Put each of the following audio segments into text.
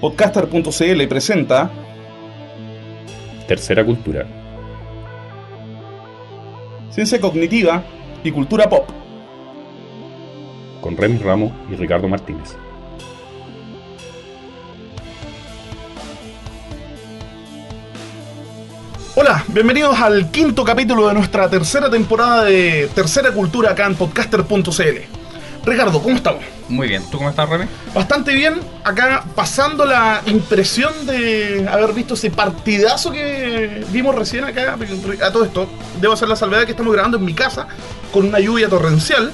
Podcaster.cl presenta Tercera Cultura. Ciencia Cognitiva y Cultura Pop. Con Remy Ramos y Ricardo Martínez. Hola, bienvenidos al quinto capítulo de nuestra tercera temporada de Tercera Cultura acá en podcaster.cl. Ricardo, ¿cómo estamos? Muy bien, ¿tú cómo estás, Remy? Bastante bien, acá pasando la impresión de haber visto ese partidazo que vimos recién acá, a todo esto. Debo hacer la salvedad que estamos grabando en mi casa, con una lluvia torrencial.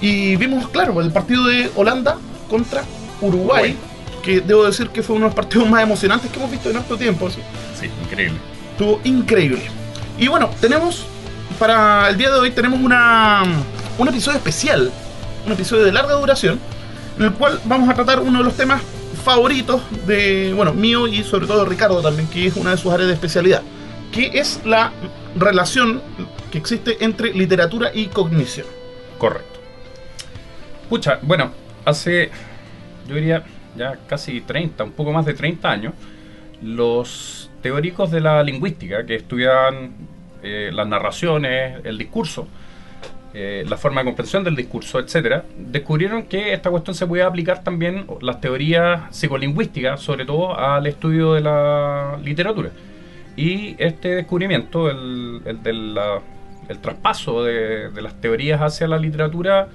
Y vimos, claro, el partido de Holanda contra Uruguay, que debo decir que fue uno de los partidos más emocionantes que hemos visto en nuestro tiempo. Sí, sí increíble. Estuvo increíble. Y bueno, tenemos, para el día de hoy, tenemos una, un episodio especial un episodio de larga duración, en el cual vamos a tratar uno de los temas favoritos de, bueno, mío y sobre todo de Ricardo también, que es una de sus áreas de especialidad, que es la relación que existe entre literatura y cognición. Correcto. Pucha, bueno, hace, yo diría, ya casi 30, un poco más de 30 años, los teóricos de la lingüística que estudian eh, las narraciones, el discurso, eh, la forma de comprensión del discurso, etcétera, descubrieron que esta cuestión se podía aplicar también las teorías psicolingüísticas, sobre todo al estudio de la literatura. Y este descubrimiento, el, el, el traspaso de, de, las teorías hacia la literatura,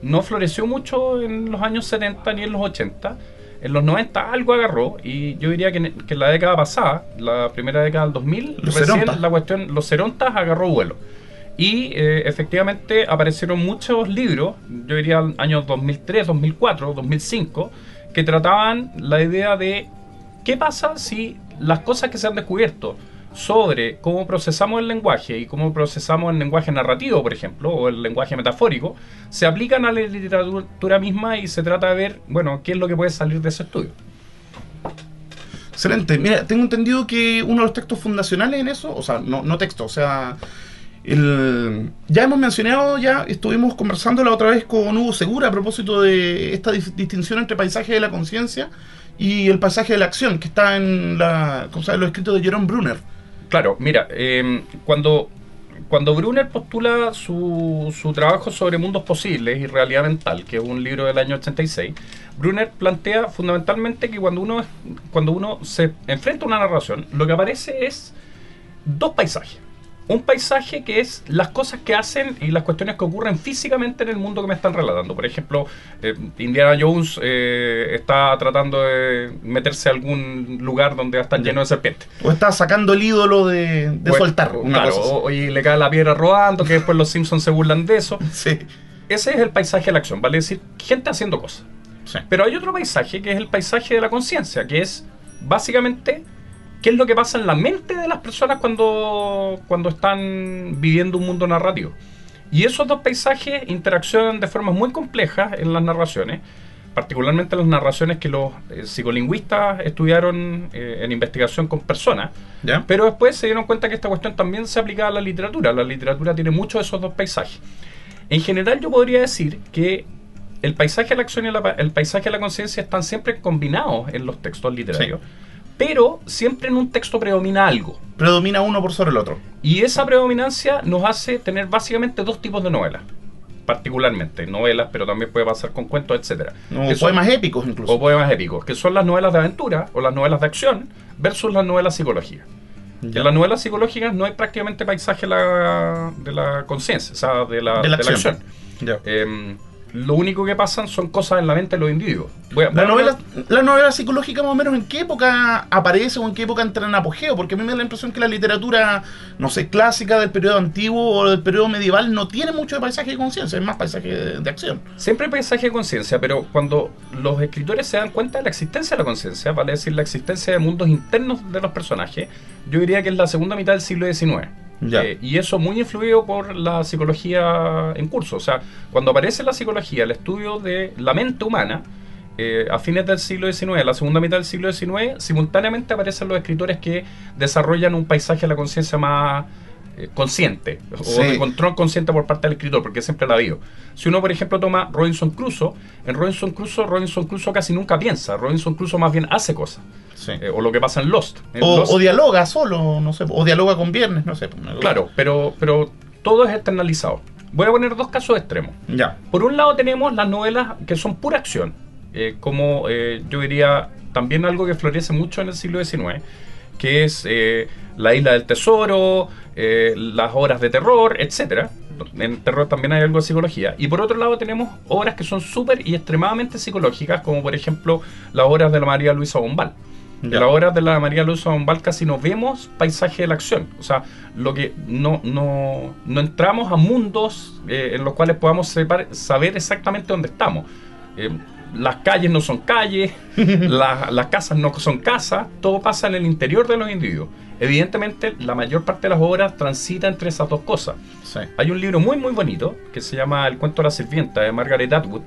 no floreció mucho en los años 70 ni en los 80. En los 90 algo agarró y yo diría que en, que en la década pasada, la primera década del 2000, recién la cuestión, los cerontas agarró vuelo. Y eh, efectivamente aparecieron muchos libros, yo diría años 2003, 2004, 2005, que trataban la idea de qué pasa si las cosas que se han descubierto sobre cómo procesamos el lenguaje y cómo procesamos el lenguaje narrativo, por ejemplo, o el lenguaje metafórico, se aplican a la literatura misma y se trata de ver, bueno, qué es lo que puede salir de ese estudio. Excelente. Mira, tengo entendido que uno de los textos fundacionales en eso, o sea, no, no texto, o sea, ya hemos mencionado, ya estuvimos conversando la otra vez con Hugo Segura a propósito de esta distinción entre paisaje de la conciencia y el paisaje de la acción, que está en la, ¿cómo los escritos de Jerome Brunner. Claro, mira, em, cuando, cuando Brunner postula su, su trabajo sobre mundos posibles y realidad mental, que es un libro del año 86, Brunner plantea fundamentalmente que cuando uno, cuando uno se enfrenta a una narración, lo que aparece es dos paisajes un paisaje que es las cosas que hacen y las cuestiones que ocurren físicamente en el mundo que me están relatando. Por ejemplo, eh, Indiana Jones eh, está tratando de meterse a algún lugar donde está lleno de serpientes. O está sacando el ídolo de, soltar. claro, y le cae la piedra rodando, que después los Simpsons se burlan de eso. Sí. Ese es el paisaje de la acción, vale decir, gente haciendo cosas. Pero hay otro paisaje que es el paisaje de la conciencia, que es básicamente qué es lo que pasa en la mente de las personas cuando, cuando están viviendo un mundo narrativo. Y esos dos paisajes interaccionan de formas muy complejas en las narraciones, particularmente las narraciones que los eh, psicolingüistas estudiaron eh, en investigación con personas, pero después se dieron cuenta que esta cuestión también se aplica a la literatura. La literatura tiene muchos de esos dos paisajes. En general yo podría decir que el paisaje de la acción y el paisaje de la conciencia están siempre combinados en los textos literarios pero siempre en un texto predomina algo. Predomina uno por sobre el otro. Y esa predominancia nos hace tener básicamente dos tipos de novelas. Particularmente, novelas, pero también puede pasar con cuentos, etcétera. O poemas épicos incluso. O poemas épicos, que son las novelas de aventura o las novelas de acción versus las novelas psicológicas. En las novelas psicológicas no hay prácticamente paisaje de la, conciencia, o sea, de la, de la acción. Em, lo único que pasan son cosas en la mente de los individuos. la, novela, la novela psicológica más o menos en qué época aparece o en qué época entra en apogeo, porque a mí me da la impresión que la literatura, no sé, clásica del periodo antiguo o del periodo medieval no tiene mucho de paisaje de conciencia, es más paisaje de, acción. Siempre hay paisaje de conciencia, pero cuando los escritores se dan cuenta de la existencia de la conciencia, vale decir la existencia de mundos internos de los personajes, yo diría que es la segunda mitad del siglo XIX. Eh, y eso muy influido por la psicología en curso. O sea, cuando aparece la psicología, el estudio de la mente humana, eh, a fines del siglo XIX, la segunda mitad del siglo XIX, simultáneamente aparecen los escritores que desarrollan un paisaje de la conciencia más, consciente, Sí. o de control consciente por parte del escritor, porque siempre la vio. Si uno, por ejemplo, toma Robinson Crusoe, en Robinson Crusoe, Robinson Crusoe casi nunca piensa, Robinson Crusoe más bien hace cosas, Sí. Eh, o lo que pasa en Lost. En o, Lost- o dialoga solo, no sé, o dialoga con viernes, no sé. cosa. claro, pero, pero todo es externalizado. Voy a poner dos casos extremos. Ya. Por un lado tenemos las novelas que son pura acción, eh, como eh, yo diría también algo que florece mucho en el siglo XIX, que es La Isla del Tesoro, eh, las obras de terror, etcétera. En terror también hay algo de psicología. Y por otro lado tenemos obras que son súper y extremadamente psicológicas, como por ejemplo las obras de la María Luisa Bombal. En Ya. las obras de la María Luisa Bombal casi no vemos paisaje de la acción. O sea, lo que no, no, no entramos a mundos eh, en los cuales podamos separ- saber exactamente dónde estamos. Eh, las calles no son calles, la- las casas no son casas, todo pasa en el interior de los individuos. Evidentemente, la mayor parte de las obras transita entre esas dos cosas. Sí. Hay un libro muy muy bonito que se llama El cuento de la sirvienta de Margaret Atwood,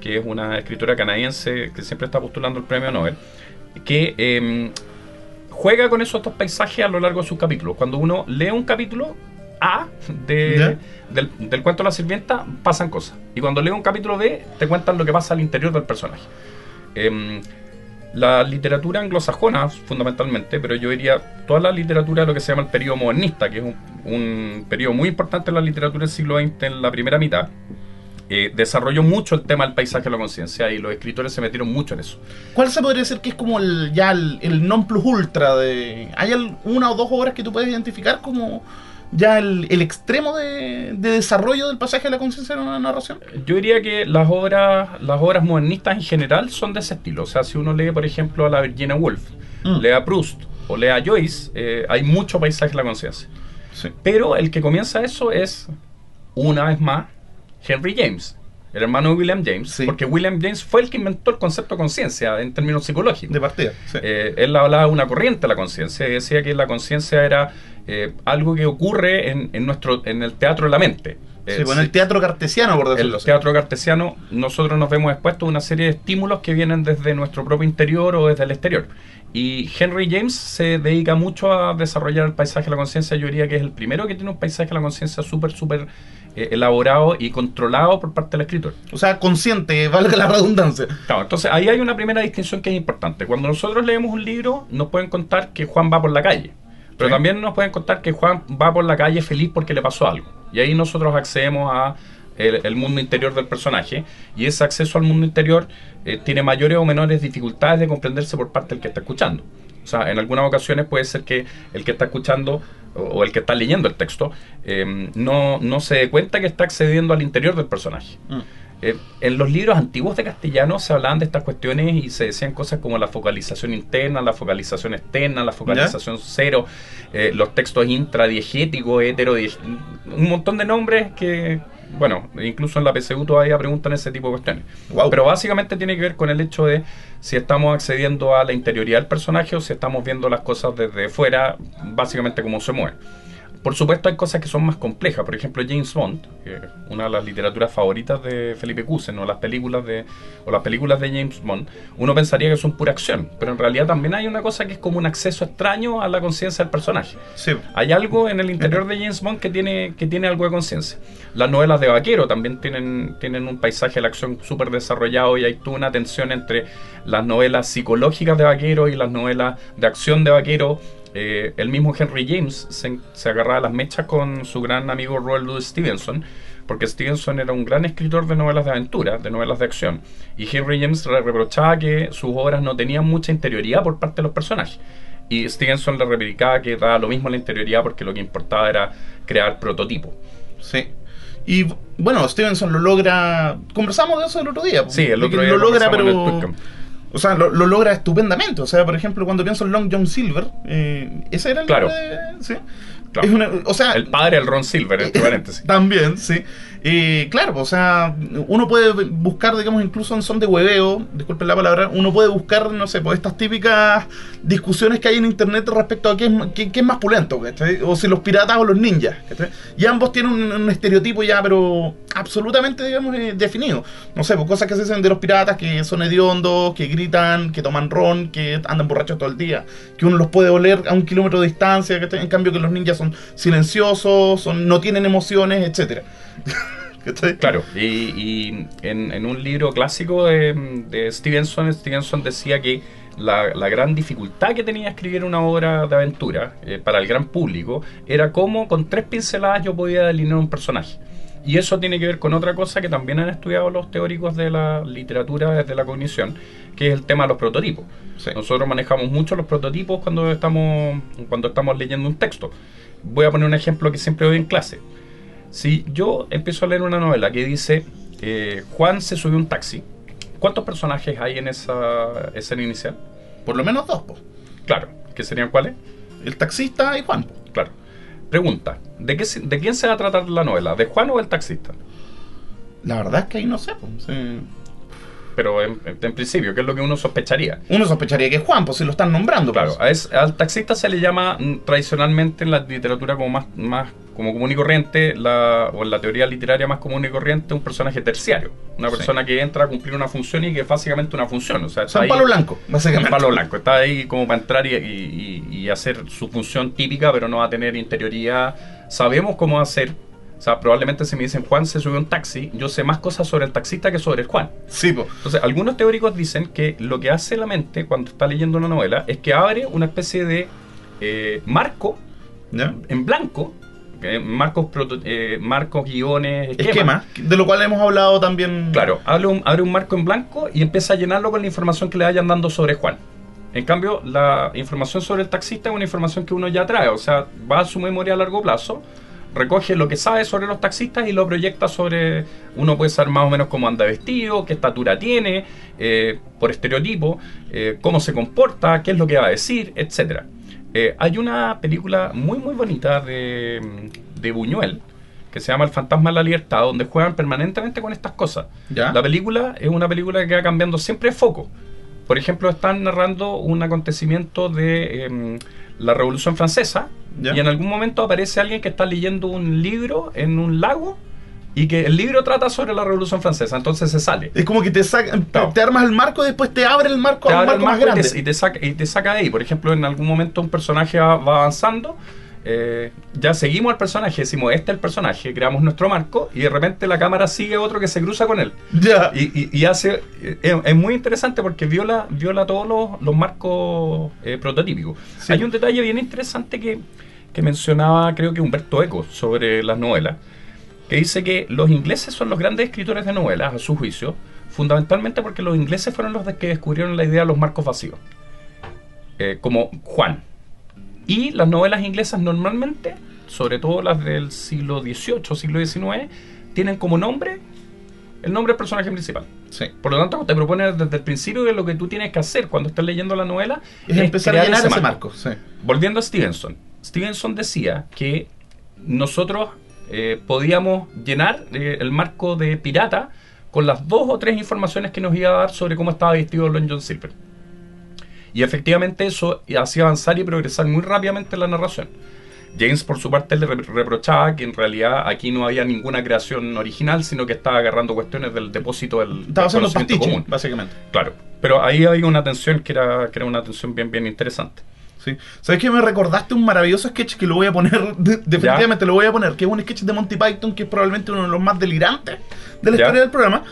que es una escritora canadiense que siempre está postulando el premio Nobel, que em, juega con esos dos paisajes a lo largo de sus capítulos. Cuando uno lee un capítulo A de, del cuento de la sirvienta, pasan cosas. Y cuando lee un capítulo B, te cuentan lo que pasa al interior del personaje. Em, la literatura anglosajona, fundamentalmente, pero yo diría toda la literatura de lo que se llama el periodo modernista, que es un, un periodo muy importante en la literatura del siglo XX en la primera mitad, eh, desarrolló mucho el tema del paisaje de la conciencia y los escritores se metieron mucho en eso. ¿Cuál se podría decir que es como el ya el, el non plus ultra de. ¿Hay una o dos obras que tú puedes identificar como ya el, el extremo de, de desarrollo del pasaje de la conciencia en una narración? Yo diría que las obras, las obras modernistas en general son de ese estilo. O sea, si uno lee, por ejemplo, a la Virginia Woolf, Mm. lee a Proust o lee a Joyce, eh, hay mucho paisaje de la conciencia. Sí. Pero el que comienza eso es, una vez más, Henry James, el hermano de William James, Sí. porque William James fue el que inventó el concepto de conciencia en términos psicológicos. De partida. Sí. Eh, él hablaba de una corriente de la conciencia y decía que la conciencia era eh, algo que ocurre en, en nuestro, en el teatro de la mente. Sí, Eh, bueno, el teatro cartesiano, por decirlo el así. teatro cartesiano, nosotros nos vemos expuestos a una serie de estímulos que vienen desde nuestro propio interior o desde el exterior. Y Henry James se dedica mucho a desarrollar el paisaje de la conciencia. Yo diría que es el primero que tiene un paisaje de la conciencia súper, súper eh, elaborado y controlado por parte del escritor. O sea, consciente, valga la redundancia. Claro, entonces ahí hay una primera distinción que es importante. Cuando nosotros leemos un libro, nos pueden contar que Juan va por la calle. Pero Sí. también nos pueden contar que Juan va por la calle feliz porque le pasó algo. Y ahí nosotros accedemos a el, el mundo interior del personaje. Y ese acceso al mundo interior eh, tiene mayores o menores dificultades de comprenderse por parte del que está escuchando. O sea, en algunas ocasiones puede ser que el que está escuchando o, el que está leyendo el texto eh, no, no se dé cuenta que está accediendo al interior del personaje. Mm. Eh, en los libros antiguos de castellano se hablaban de estas cuestiones y se decían cosas como la focalización interna, la focalización externa, la focalización cero, eh, los textos intradiegéticos, heterodiegéticos, un montón de nombres que, bueno, incluso en la PSU todavía preguntan ese tipo de cuestiones. Pero básicamente tiene que ver con el hecho de si estamos accediendo a la interioridad del personaje o si estamos viendo las cosas desde fuera, básicamente cómo se mueve. Por supuesto hay cosas que son más complejas, por ejemplo James Bond, que es una de las literaturas favoritas de Felipe Cusen, o las películas de o las películas de James Bond, uno pensaría que son pura acción, pero en realidad también hay una cosa que es como un acceso extraño a la conciencia del personaje. Sí. Hay algo en el interior de James Bond que tiene, que tiene algo de conciencia. Las novelas de vaquero también tienen, tienen un paisaje de la acción súper desarrollado y hay toda una tensión entre las novelas psicológicas de vaquero y las novelas de acción de vaquero. Eh, el mismo Henry James se, se agarraba a las mechas con su gran amigo Roald Louis Stevenson, porque Stevenson era un gran escritor de novelas de aventura, de novelas de acción, y Henry James le reprochaba que sus obras no tenían mucha interioridad por parte de los personajes. Y Stevenson le replicaba que daba lo mismo la interioridad porque lo que importaba era crear prototipos. Sí. Y bueno, Stevenson lo logra. Conversamos de eso el otro día. Sí, el otro día lo logra, conversamos en el pero. O sea, lo, lo logra estupendamente. O sea, por ejemplo, cuando pienso en Long John Silver, eh, ese era el Claro. de- sí. Claro. Es una- o sea, El padre del Ron Silver, entre paréntesis. También, sí. Claro, o sea, uno puede buscar, digamos, incluso en son de hueveo, disculpen la palabra, uno puede buscar, no sé, pues estas típicas discusiones que hay en internet respecto a qué es, más pulento. O si los piratas o los ninjas. Y ambos tienen un, estereotipo ya, pero absolutamente, digamos, eh, definido. No sé, pues cosas que se dicen de los piratas que son hediondos, que gritan, que toman ron, que andan borrachos todo el día, que uno los puede oler a un kilómetro de distancia, ¿cachai? En cambio que los ninjas son silenciosos, son, no tienen emociones, etcétera. Claro, y, en, un libro clásico de, Stevenson, Stevenson decía que la, gran dificultad que tenía escribir una obra de aventura eh, para el gran público era cómo con tres pinceladas yo podía delinear un personaje. Y eso tiene que ver con otra cosa que también han estudiado los teóricos de la literatura desde la cognición, que es el tema de los prototipos. Nosotros manejamos mucho los prototipos cuando estamos, cuando estamos leyendo un texto. Voy a poner un ejemplo que siempre doy en clase. Si yo empiezo a leer una novela que dice eh, Juan se subió un taxi, ¿cuántos personajes hay en esa escena inicial? Por lo menos dos, pues. Claro, ¿qué serían cuáles? El taxista y Juan. Claro. Pregunta, ¿de, qué, ¿de quién se va a tratar la novela? ¿De Juan o del taxista? La verdad es que ahí no sé. Pues, pero en, principio, ¿qué es lo que uno sospecharía? Uno sospecharía que es Juan, pues si lo están nombrando. Claro, pues. al taxista se le llama mm, tradicionalmente en la literatura como más, más como común y corriente, la, o en la teoría literaria más común y corriente, un personaje terciario. Una persona que entra a cumplir una función y que es básicamente una función. O sea, está un palo blanco, básicamente. Un palo blanco. Está ahí como para entrar y, hacer su función típica, pero no va a tener interioridad. Sabemos cómo hacer o sea, probablemente si me dicen Juan se subió un taxi, yo sé más cosas sobre el taxista que sobre el Juan. Sí, pues. Entonces, algunos teóricos dicen que lo que hace la mente cuando está leyendo una novela es que abre una especie de eh, marco en blanco marcos, eh, marcos, guiones, esquemas. de lo cual hemos hablado también. Claro, abre un, abre un marco en blanco y empieza a llenarlo con la información que le vayan dando sobre Juan. En cambio, la información sobre el taxista es una información que uno ya trae, o sea, va a su memoria a largo plazo recoge lo que sabe sobre los taxistas y lo proyecta sobre. Uno puede saber más o menos cómo anda vestido, qué estatura tiene, eh, por estereotipo, eh, cómo se comporta, qué es lo que va a decir, etc. Eh, hay una película muy, muy bonita de, de, Buñuel que se llama El fantasma de la libertad, donde juegan permanentemente con estas cosas. La película es una película que va cambiando siempre de foco. Por ejemplo, están narrando un acontecimiento de em, la Revolución Francesa y en algún momento aparece alguien que está leyendo un libro en un lago y que el libro trata sobre la Revolución Francesa, entonces se sale. Es como que te, saca, te armas el marco y después te abre el marco a un marco, más grande. Y te, saca, y te saca de ahí. Por ejemplo, en algún momento un personaje va avanzando eh, ya seguimos al personaje, decimos, este es el personaje, creamos nuestro marco y de repente la cámara sigue otro que se cruza con él. Ya. Y, hace. Eh, es, muy interesante porque viola, viola todos los, marcos eh, prototípicos. Hay un detalle bien interesante que, que mencionaba, creo que Humberto Eco, sobre las novelas, que dice que los ingleses son los grandes escritores de novelas, a su juicio, fundamentalmente porque los ingleses fueron los que descubrieron la idea de los marcos vacíos. como Juan y las novelas inglesas normalmente, sobre todo las del siglo XVIII, siglo XIX, tienen como nombre el nombre del personaje principal. Sí. Por lo tanto, te propone desde el principio que lo que tú tienes que hacer cuando estás leyendo la novela es, empezar a llenar ese, marco. Volviendo a Stevenson. Stevenson decía que nosotros eh, podíamos llenar eh, el marco de pirata con las dos o tres informaciones que nos iba a dar sobre cómo estaba vestido Lon John Silver. Y efectivamente eso hacía avanzar y progresar muy rápidamente la narración. James, por su parte, le reprochaba que en realidad aquí no había ninguna creación original, sino que estaba agarrando cuestiones del depósito del, estaba conocimiento común. Básicamente. Claro. Pero ahí había una tensión que era, que era una tensión bien, bien interesante. Sí. ¿Sabes que me recordaste un maravilloso sketch que lo voy a poner, definitivamente lo voy a poner, que es un sketch de Monty Python que es probablemente uno de los más delirantes de la historia del programa,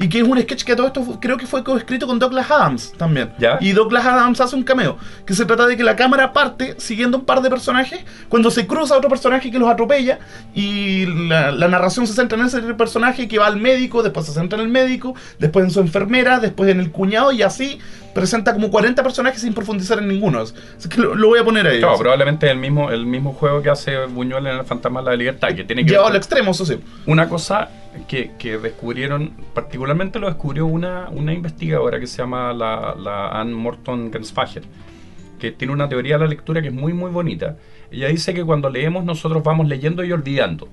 y que es un sketch que todo esto creo que fue coescrito con Douglas Adams también. Y Douglas Adams hace un cameo. Que se trata de que la cámara parte siguiendo un par de personajes. Cuando se cruza otro personaje que los atropella. Y la, narración se centra en ese personaje que va al médico. Después se centra en el médico. Después en su enfermera. Después en el cuñado. Y así presenta como 40 personajes sin profundizar en ninguno. Así que lo, voy a poner ahí. Claro, probablemente el mismo, el mismo juego que hace Buñuel en El Fantasma de la Libertad. Que tiene que Llevado al extremo, eso sí. Una cosa que, descubrieron, particularmente lo descubrió una, una investigadora que se llama la, la Anne Morton Gensfacher, que tiene una teoría de la lectura que es muy muy bonita. Ella dice que cuando leemos nosotros vamos leyendo y olvidando.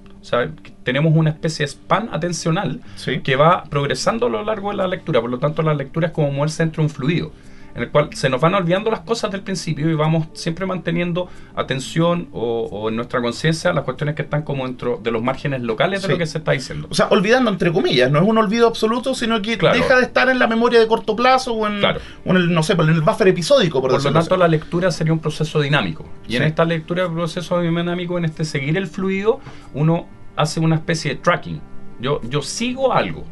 Tenemos una especie de span atencional Sí. que va progresando a lo largo de la lectura. Por lo tanto, la lectura es como moverse entre un fluido, en el cual se nos van olvidando las cosas del principio y vamos siempre manteniendo atención o, o en nuestra conciencia las cuestiones que están como dentro de los márgenes locales de Sí. lo que se está diciendo. O sea, olvidando entre comillas, no es un olvido absoluto, sino que Claro. deja de estar en la memoria de corto plazo o en, Claro. o en el, no sé, en el buffer episódico, por, Por lo tanto, así. la lectura sería un proceso dinámico. Y en Sí. esta lectura proceso dinámico, en este seguir el fluido, uno hace una especie de tracking. Yo, yo sigo algo.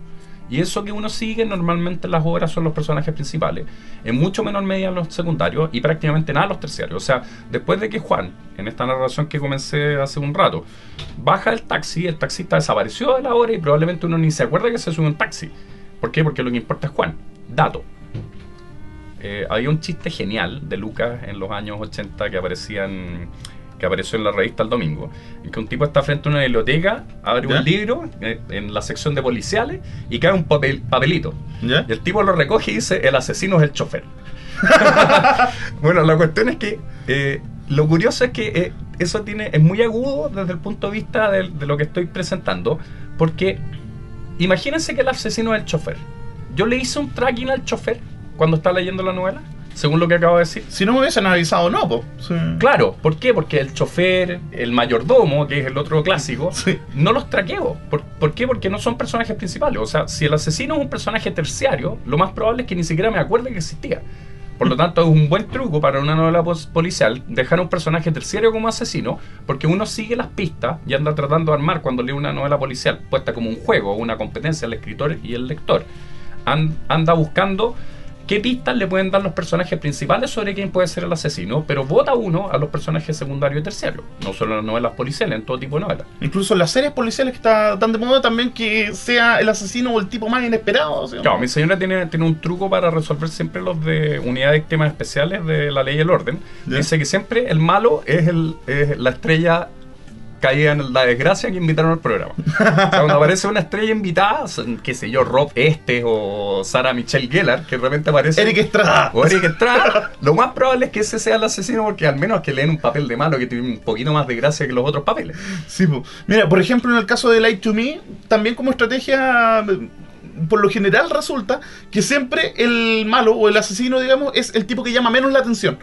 Y eso que uno sigue normalmente en las obras son los personajes principales. En mucho menor medida los secundarios y prácticamente nada los terciarios. O sea, después de que Juan, en esta narración que comencé hace un rato, baja el taxi, el taxista desapareció de la obra y probablemente uno ni se acuerda que se sube un taxi. ¿Por qué? Porque lo que importa es Juan. Dato. Eh, había un chiste genial de Lucas en los años 80 que aparecían que apareció en la revista El Domingo, en que un tipo está frente a una biblioteca, abre ¿Ya? un libro eh, en la sección de policiales y cae un papel, papelito. ¿Ya? Y el tipo lo recoge y dice, el asesino es el chofer. bueno, la cuestión es que eh, lo curioso es que eh, eso tiene, es muy agudo desde el punto de vista de, de lo que estoy presentando, porque imagínense que el asesino es el chofer. Yo le hice un tracking al chofer cuando estaba leyendo la novela, según lo que acabo de decir. Si no me hubiesen avisado, no, pues. Claro, ¿por qué? Porque el chofer, el mayordomo, que es el otro clásico, Sí. no los traqueo. ¿Por, por qué? Porque no son personajes principales. O sea, si el asesino es un personaje terciario, lo más probable es que ni siquiera me acuerde que existía. Por lo tanto, es un buen truco para una novela policial dejar a un personaje terciario como asesino, porque uno sigue las pistas y anda tratando de armar cuando lee una novela policial, puesta como un juego, una competencia al escritor y el lector. An- anda buscando qué pistas le pueden dar los personajes principales sobre quién puede ser el asesino, pero vota uno a los personajes secundarios y terciarios, no solo en las novelas policiales, en todo tipo de novelas. Incluso en las series policiales que está tan de moda también que sea el asesino o el tipo más inesperado. Claro, mi señora tiene, tiene un truco para resolver siempre los de unidad de víctimas especiales de la ley y el orden. Dice que siempre el malo es, el, es la estrella caída en la desgracia que invitaron al programa. O sea, cuando aparece una estrella invitada, son, qué sé yo, Rob Este o Sara Michelle Gellar, que de repente aparece... Eric Estrada. O Eric Estrada, lo más probable es que ese sea el asesino porque al menos que leen un papel de malo que tiene un poquito más de gracia que los otros papeles. Sí, po. Mira, por ejemplo, en el caso de Light to Me, también como estrategia, por lo general resulta que siempre el malo o el asesino, digamos, es el tipo que llama menos la atención.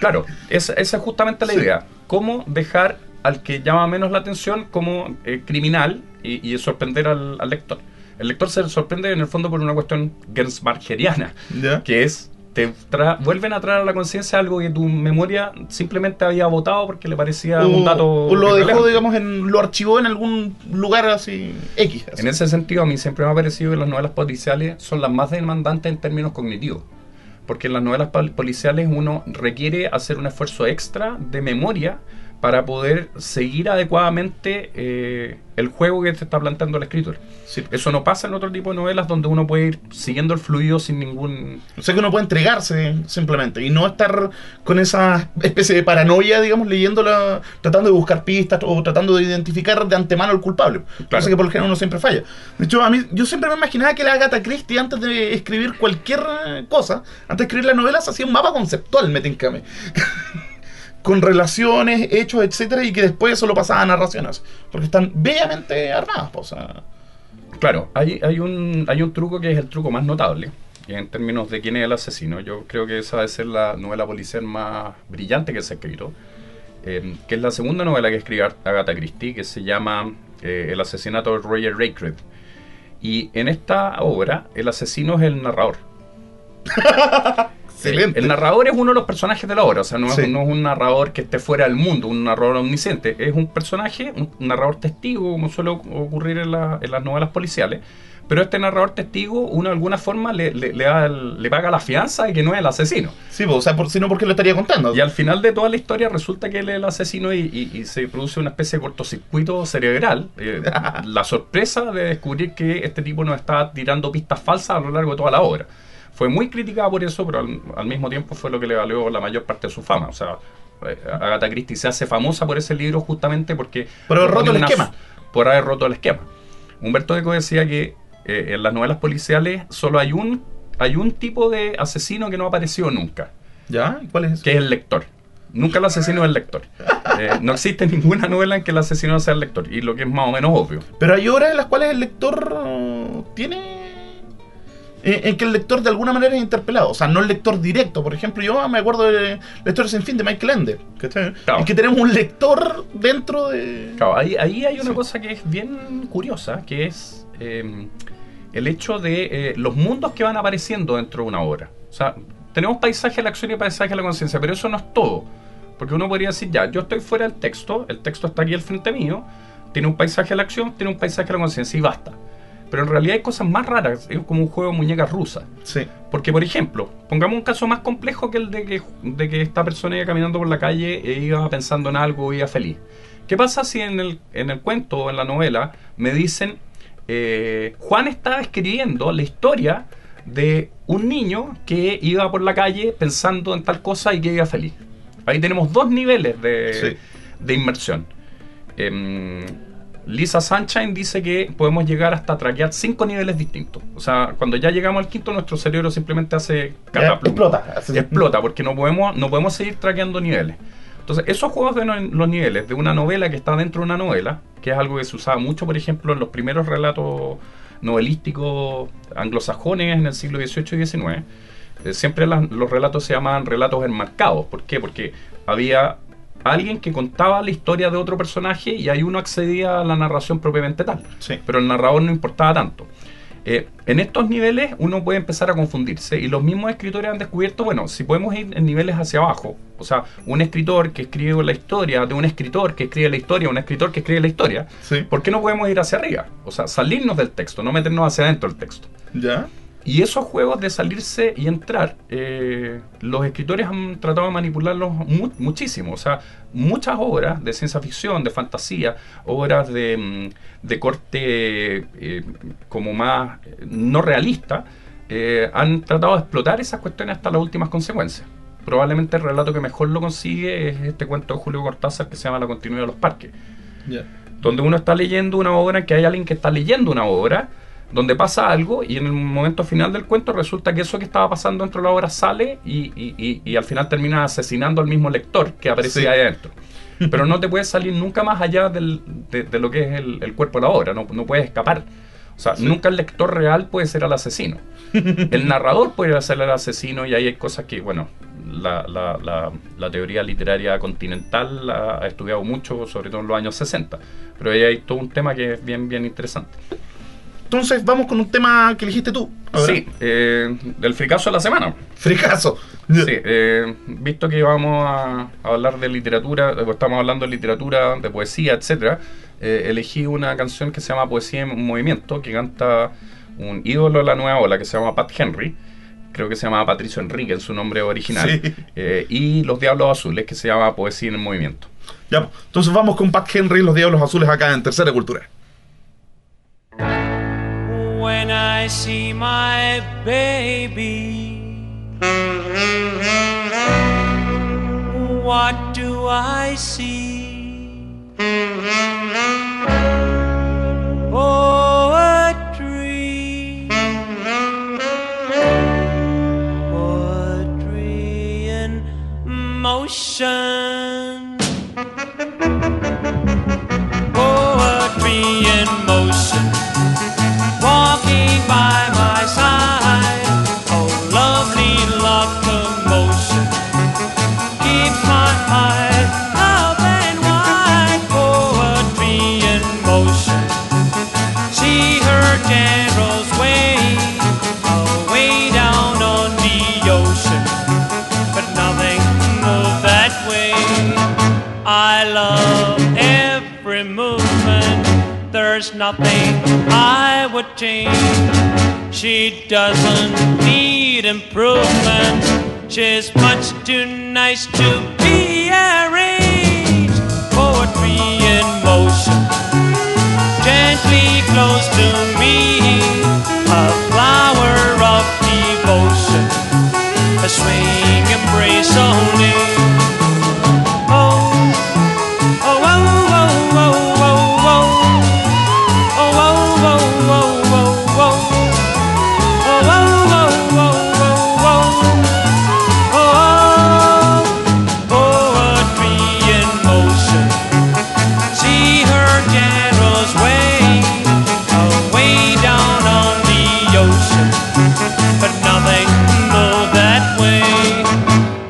Claro, esa, esa es justamente la Sí. idea. Cómo dejar al que llama menos la atención como eh, criminal y, y sorprender al, al lector. El lector se sorprende en el fondo por una cuestión gensmargeriana, ¿Ya? que es te tra- vuelven a traer a la conciencia algo que tu memoria simplemente había votado porque le parecía un dato o lo dejó, digamos, en, lo archivó en algún lugar así X. así. En ese sentido, a mí siempre me ha parecido que las novelas policiales son las más demandantes en términos cognitivos. Porque en las novelas pol- policiales uno requiere hacer un esfuerzo extra de memoria para poder seguir adecuadamente eh, el juego que te está planteando el escritor. Sí. Eso no pasa en otro tipo de novelas donde uno puede ir siguiendo el fluido sin ningún... O sea que uno puede entregarse simplemente y no estar con esa especie de paranoia, digamos, leyéndola, tratando de buscar pistas o tratando de identificar de antemano al culpable. Cosa que por lo general uno siempre falla. De hecho, a mí, yo siempre me imaginaba que la Agatha Christie, antes de escribir cualquier cosa, antes de escribir las novelas, hacía un mapa conceptual, me tincame. con relaciones, hechos, etcétera, y que después eso lo pasaba a narraciones. Porque están bellamente armadas, po, o sea. Claro, hay, hay, un, hay un truco que es el truco más notable en términos de quién es el asesino. Yo creo que esa debe ser la novela policial más brillante que se ha escrito, eh, que es la segunda novela que escribe Agatha Christie, que se llama eh, El asesinato de Roger Raycroft. Y en esta obra, el asesino es el narrador. Excelente. El, el narrador es uno de los personajes de la obra, o sea, no es, Sí. no es un narrador que esté fuera del mundo, un narrador omnisciente, es un personaje, un narrador testigo, como suele ocurrir en, la- en las novelas policiales, pero este narrador testigo, uno de alguna forma le, le- le da le paga la fianza de que no es el asesino. Sí, po, o sea, por, si no, porque lo estaría contando. Y al final de toda la historia resulta que él es el asesino y, y- y se produce una especie de cortocircuito cerebral. Eh, la sorpresa de descubrir que este tipo nos estaba tirando pistas falsas a lo largo de toda la obra. Fue muy criticada por eso, pero al, al mismo tiempo fue lo que le valió la mayor parte de su fama. O sea, eh, Agatha Christie se hace famosa por ese libro justamente porque... Por haber roto el esquema. Por haber roto el esquema. Humberto Eco decía que eh, en las novelas policiales solo hay un, hay un tipo de asesino que no apareció nunca ¿Ya? ¿Y ¿Cuál es ese? que es el lector. Nunca el asesino es el lector. Eh, no existe ninguna novela en que el asesino sea el lector, y lo que es más o menos obvio. Pero hay obras en las cuales el lector tiene. Eh, En que el lector de alguna manera es interpelado. O sea, no el lector directo. Por ejemplo, yo me acuerdo de Lectores sin fin de Michael Ende. Claro. En que tenemos un lector dentro de. Claro, ahí, ahí hay una Sí. cosa que es bien curiosa, que es eh, el hecho de eh, los mundos que van apareciendo dentro de una obra. O sea, tenemos paisaje de la acción y paisaje de la conciencia, pero eso no es todo. Porque uno podría decir, ya, yo estoy fuera del texto, el texto está aquí al frente mío, tiene un paisaje de la acción, tiene un paisaje de la conciencia y basta. Pero en realidad hay cosas más raras, es como un juego de muñecas rusas. Sí. Porque, por ejemplo, pongamos un caso más complejo que el de que, de que esta persona iba caminando por la calle e iba pensando en algo, iba feliz. ¿Qué pasa si en el, en el cuento o en la novela me dicen, eh, Juan estaba escribiendo la historia de un niño que iba por la calle pensando en tal cosa y que iba feliz? Ahí tenemos dos niveles de, Sí. de inmersión. Em, Lisa Sunshine dice que podemos llegar hasta traquear cinco niveles distintos. O sea, cuando ya llegamos al quinto, nuestro cerebro simplemente hace Ya, cataplum. explota. Explota, porque no podemos, no podemos seguir traqueando niveles. Entonces, esos juegos de no- los niveles de una novela que está dentro de una novela, que es algo que se usaba mucho, por ejemplo, en los primeros relatos novelísticos anglosajones en el siglo XVIII y XIX, eh, siempre las- los relatos se llamaban relatos enmarcados. ¿Por qué? Porque había alguien que contaba la historia de otro personaje y ahí uno accedía a la narración propiamente tal. Sí. Pero el narrador no importaba tanto. Eh, en estos niveles uno puede empezar a confundirse y los mismos escritores han descubierto, bueno, si podemos ir en niveles hacia abajo, o sea, un escritor que escribe la historia de un escritor que escribe la historia, un escritor que escribe la historia, Sí. ¿por qué no podemos ir hacia arriba? O sea, salirnos del texto, no meternos hacia adentro del texto. ¿Ya? Y esos juegos de salirse y entrar, eh, los escritores han tratado de manipularlos mu- muchísimo. O sea, muchas obras de ciencia ficción, de fantasía, obras de, mm, de corte eh, como más eh, no realista, eh, han tratado de explotar esas cuestiones hasta las últimas consecuencias. Probablemente el relato que mejor lo consigue es este cuento de Julio Cortázar que se llama La continuidad de los parques donde uno está leyendo una obra en que hay alguien que está leyendo una obra, donde pasa algo y en el momento final del cuento resulta que eso que estaba pasando dentro de la obra sale y, y- y- y al final termina asesinando al mismo lector que aparecía Sí. ahí adentro. Pero no te puedes salir nunca más allá del- de, de lo que es el, el cuerpo de la obra, no, no puedes escapar. O sea, nunca el lector real puede ser el asesino. El narrador puede ser el asesino y ahí hay cosas que, bueno, la, la- la- la teoría literaria continental la ha estudiado mucho, sobre todo en los años 60. Pero ahí hay todo un tema que es bien, bien interesante. Entonces vamos con un tema que elegiste tú. ahora. Sí, eh, del fricazo de la semana. Fricazo. Sí, eh, visto que vamos a, a hablar de literatura, eh, estamos hablando de literatura, de poesía, etcétera, eh, elegí una canción que se llama Poesía en Movimiento, que canta un ídolo de la nueva ola que se llama Pat Henry, creo que se llama Patricio Enrique en su nombre original, Sí. eh, y Los Diablos Azules, que se llama Poesía en Movimiento. Ya, pues, entonces vamos con Pat Henry y los Diablos Azules acá en Tercera Cultura. When I see my baby. What do I see? Oh, Poetry. Poetry oh, in motion. Oh, Poetry in motion nothing I would change. She doesn't need improvement. She's much too nice to be arranged. Poetry in motion, gently close to me. A flower of devotion, a swaying embrace only.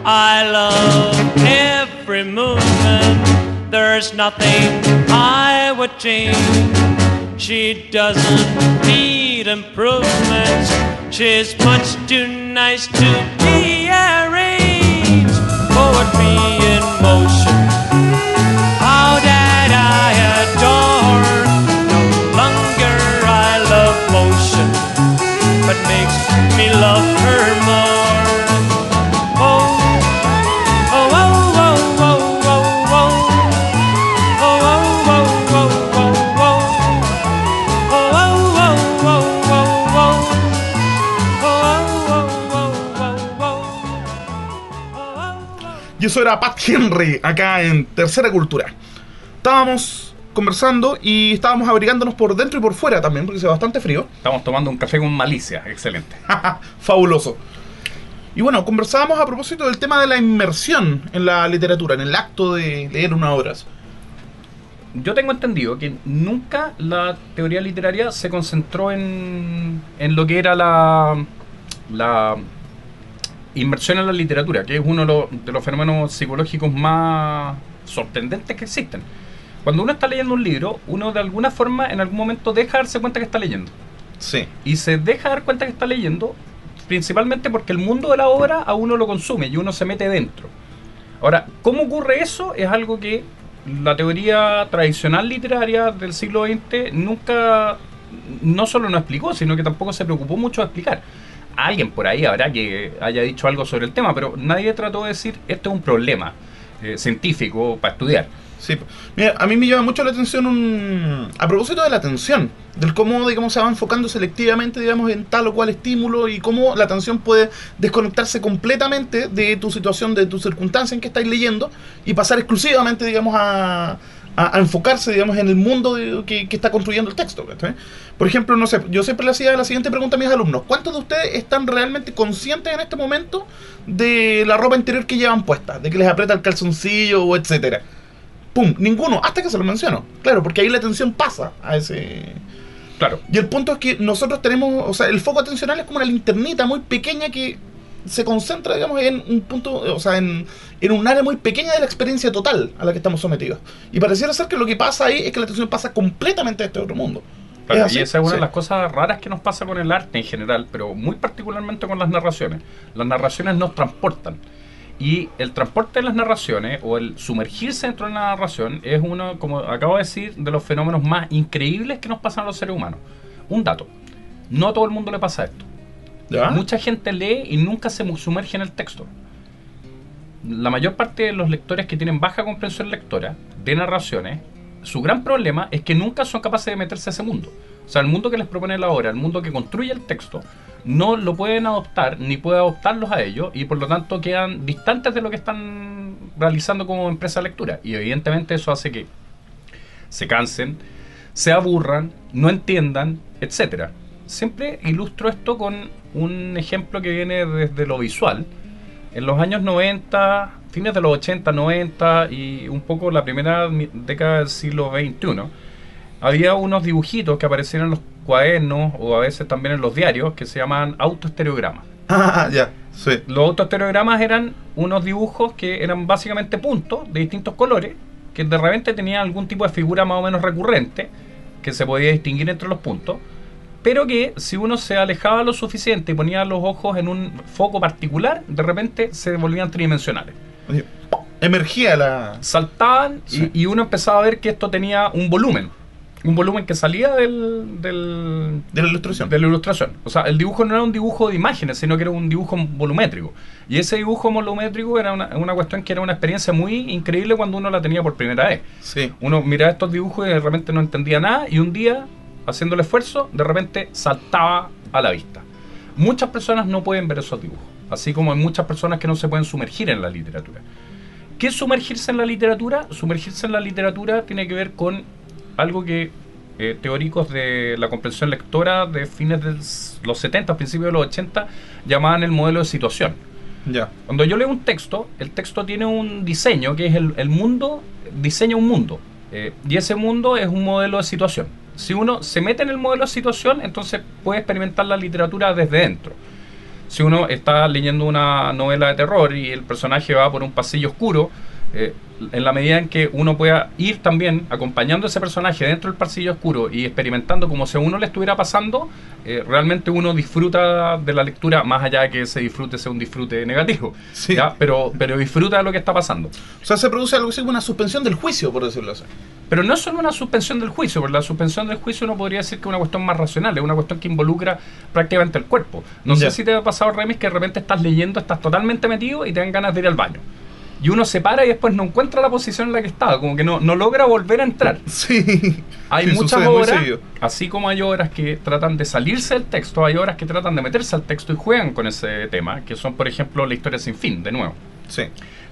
I love every movement. There's nothing I would change. She doesn't need improvements. She's much too nice to be arranged. Poetry in motion. How that I adore? No longer I love motion, but makes me love her more. Y eso era Pat Henry, acá en Tercera Cultura. Estábamos conversando y estábamos abrigándonos por dentro y por fuera también, porque hace bastante frío. Estamos tomando un café con malicia, excelente. Fabuloso. Y bueno, conversábamos a propósito del tema de la inmersión en la literatura, en el acto de leer una obra. Yo tengo entendido que nunca la teoría literaria se concentró en, en lo que era la, la inmersión en la literatura, que es uno de los, de los fenómenos psicológicos más sorprendentes que existen. Cuando uno está leyendo un libro, uno de alguna forma en algún momento deja darse cuenta que está leyendo. Sí. Y se deja dar cuenta que está leyendo principalmente porque el mundo de la obra a uno lo consume y uno se mete dentro. Ahora, ¿cómo ocurre eso? Es algo que la teoría tradicional literaria del siglo XX nunca, no solo no explicó, sino que tampoco se preocupó mucho de explicar. Alguien por ahí habrá que haya dicho algo sobre el tema, pero nadie trató de decir esto es un problema eh, científico para estudiar. Sí. Mira, a mí me llama mucho la atención un... A propósito de la atención, del cómo, digamos, se va enfocando selectivamente, digamos, en tal o cual estímulo y cómo la atención puede desconectarse completamente de tu situación, de tu circunstancia en que estáis leyendo y pasar exclusivamente, digamos, a, a, a enfocarse, digamos, en el mundo de- que, que está construyendo el texto. Por ejemplo, no sé, yo siempre le hacía la siguiente pregunta a mis alumnos. ¿Cuántos de ustedes están realmente conscientes en este momento de la ropa interior que llevan puesta? De que les aprieta el calzoncillo o etcétera. ¡Pum! Ninguno, hasta que se lo menciono. Claro, porque ahí la atención pasa a ese... Claro, Y el punto es que nosotros tenemos, o sea, el foco atencional es como una linternita muy pequeña que se concentra, digamos, en un punto, o sea, en, en un área muy pequeña de la experiencia total a la que estamos sometidos. Y pareciera ser que lo que pasa ahí es que la atención pasa completamente a este otro mundo. Claro, ¿Es así? y esa es una Sí. de las cosas raras que nos pasa con el arte en general, pero muy particularmente con las narraciones. Las narraciones nos transportan. Y el transporte de las narraciones, o el sumergirse dentro de la narración, es uno, como acabo de decir, de los fenómenos más increíbles que nos pasan a los seres humanos. Un dato. No a todo el mundo le pasa esto. Mucha gente lee y nunca se sumerge en el texto. La mayor parte de los lectores que tienen baja comprensión lectora de narraciones, su gran problema es que nunca son capaces de meterse a ese mundo. O sea, el mundo que les propone la obra, el mundo que construye el texto, no lo pueden adoptar ni puede adoptarlos a ellos y por lo tanto quedan distantes de lo que están realizando como empresa de lectura. Y evidentemente eso hace que se cansen, se aburran, no entiendan, etcétera. Siempre ilustro esto con un ejemplo que viene desde lo visual. En los años 90, fines de los 80, 90 y un poco la primera década del siglo XXI, había unos dibujitos que aparecían en los cuadernos o a veces también en los diarios que se llamaban autoestereogramas. Ah, ya, sí. Los autoestereogramas eran unos dibujos que eran básicamente puntos de distintos colores, que de repente tenían algún tipo de figura más o menos recurrente, que se podía distinguir entre los puntos, pero que si uno se alejaba lo suficiente y ponía los ojos en un foco particular, de repente se volvían tridimensionales. Emergía la... Saltaban y- uno empezaba a ver que esto tenía un volumen, un volumen que salía del, del, de la ilustración. de la ilustración. O sea, el dibujo no era un dibujo de imágenes, sino que era un dibujo volumétrico. Y ese dibujo volumétrico era una, una cuestión que era una experiencia muy increíble cuando uno la tenía por primera vez. Sí. Uno miraba estos dibujos y de repente no entendía nada y un día, haciendo el esfuerzo, de repente saltaba a la vista. Muchas personas no pueden ver esos dibujos, así como hay muchas personas que no se pueden sumergir en la literatura. ¿Qué es sumergirse en la literatura? Sumergirse en la literatura tiene que ver con algo que eh, teóricos de la comprensión lectora de fines de los 70, principios de los 80, llamaban el modelo de situación. Ya. Cuando yo leo un texto, el texto tiene un diseño, que es el, el mundo, diseña un mundo. eh, y ese mundo es un modelo de situación. Si uno se mete en el modelo de situación, entonces puede experimentar la literatura desde dentro. Si uno está leyendo una novela de terror y el personaje va por un pasillo oscuro eh, en la medida en que uno pueda ir también acompañando a ese personaje dentro del pasillo oscuro y experimentando como si a uno le estuviera pasando, eh, realmente uno disfruta de la lectura, más allá de que ese disfrute sea un disfrute negativo, Sí. ¿ya? Pero, pero disfruta de lo que está pasando. O sea, se produce algo así como una suspensión del juicio, por decirlo así. Pero no es solo una suspensión del juicio, porque la suspensión del juicio uno podría decir que es una cuestión más racional, es una cuestión que involucra prácticamente el cuerpo. No sé si te ha pasado, Remis, que de repente estás leyendo, estás totalmente metido y te dan ganas de ir al baño. Y uno se para y después no encuentra la posición en la que estaba, como que no, no logra volver a entrar. Sí. Hay Sí, muchas obras, así como hay obras que tratan de salirse del texto, hay obras que tratan de meterse al texto y juegan con ese tema, que son, por ejemplo, la historia sin fin, de nuevo. Sí.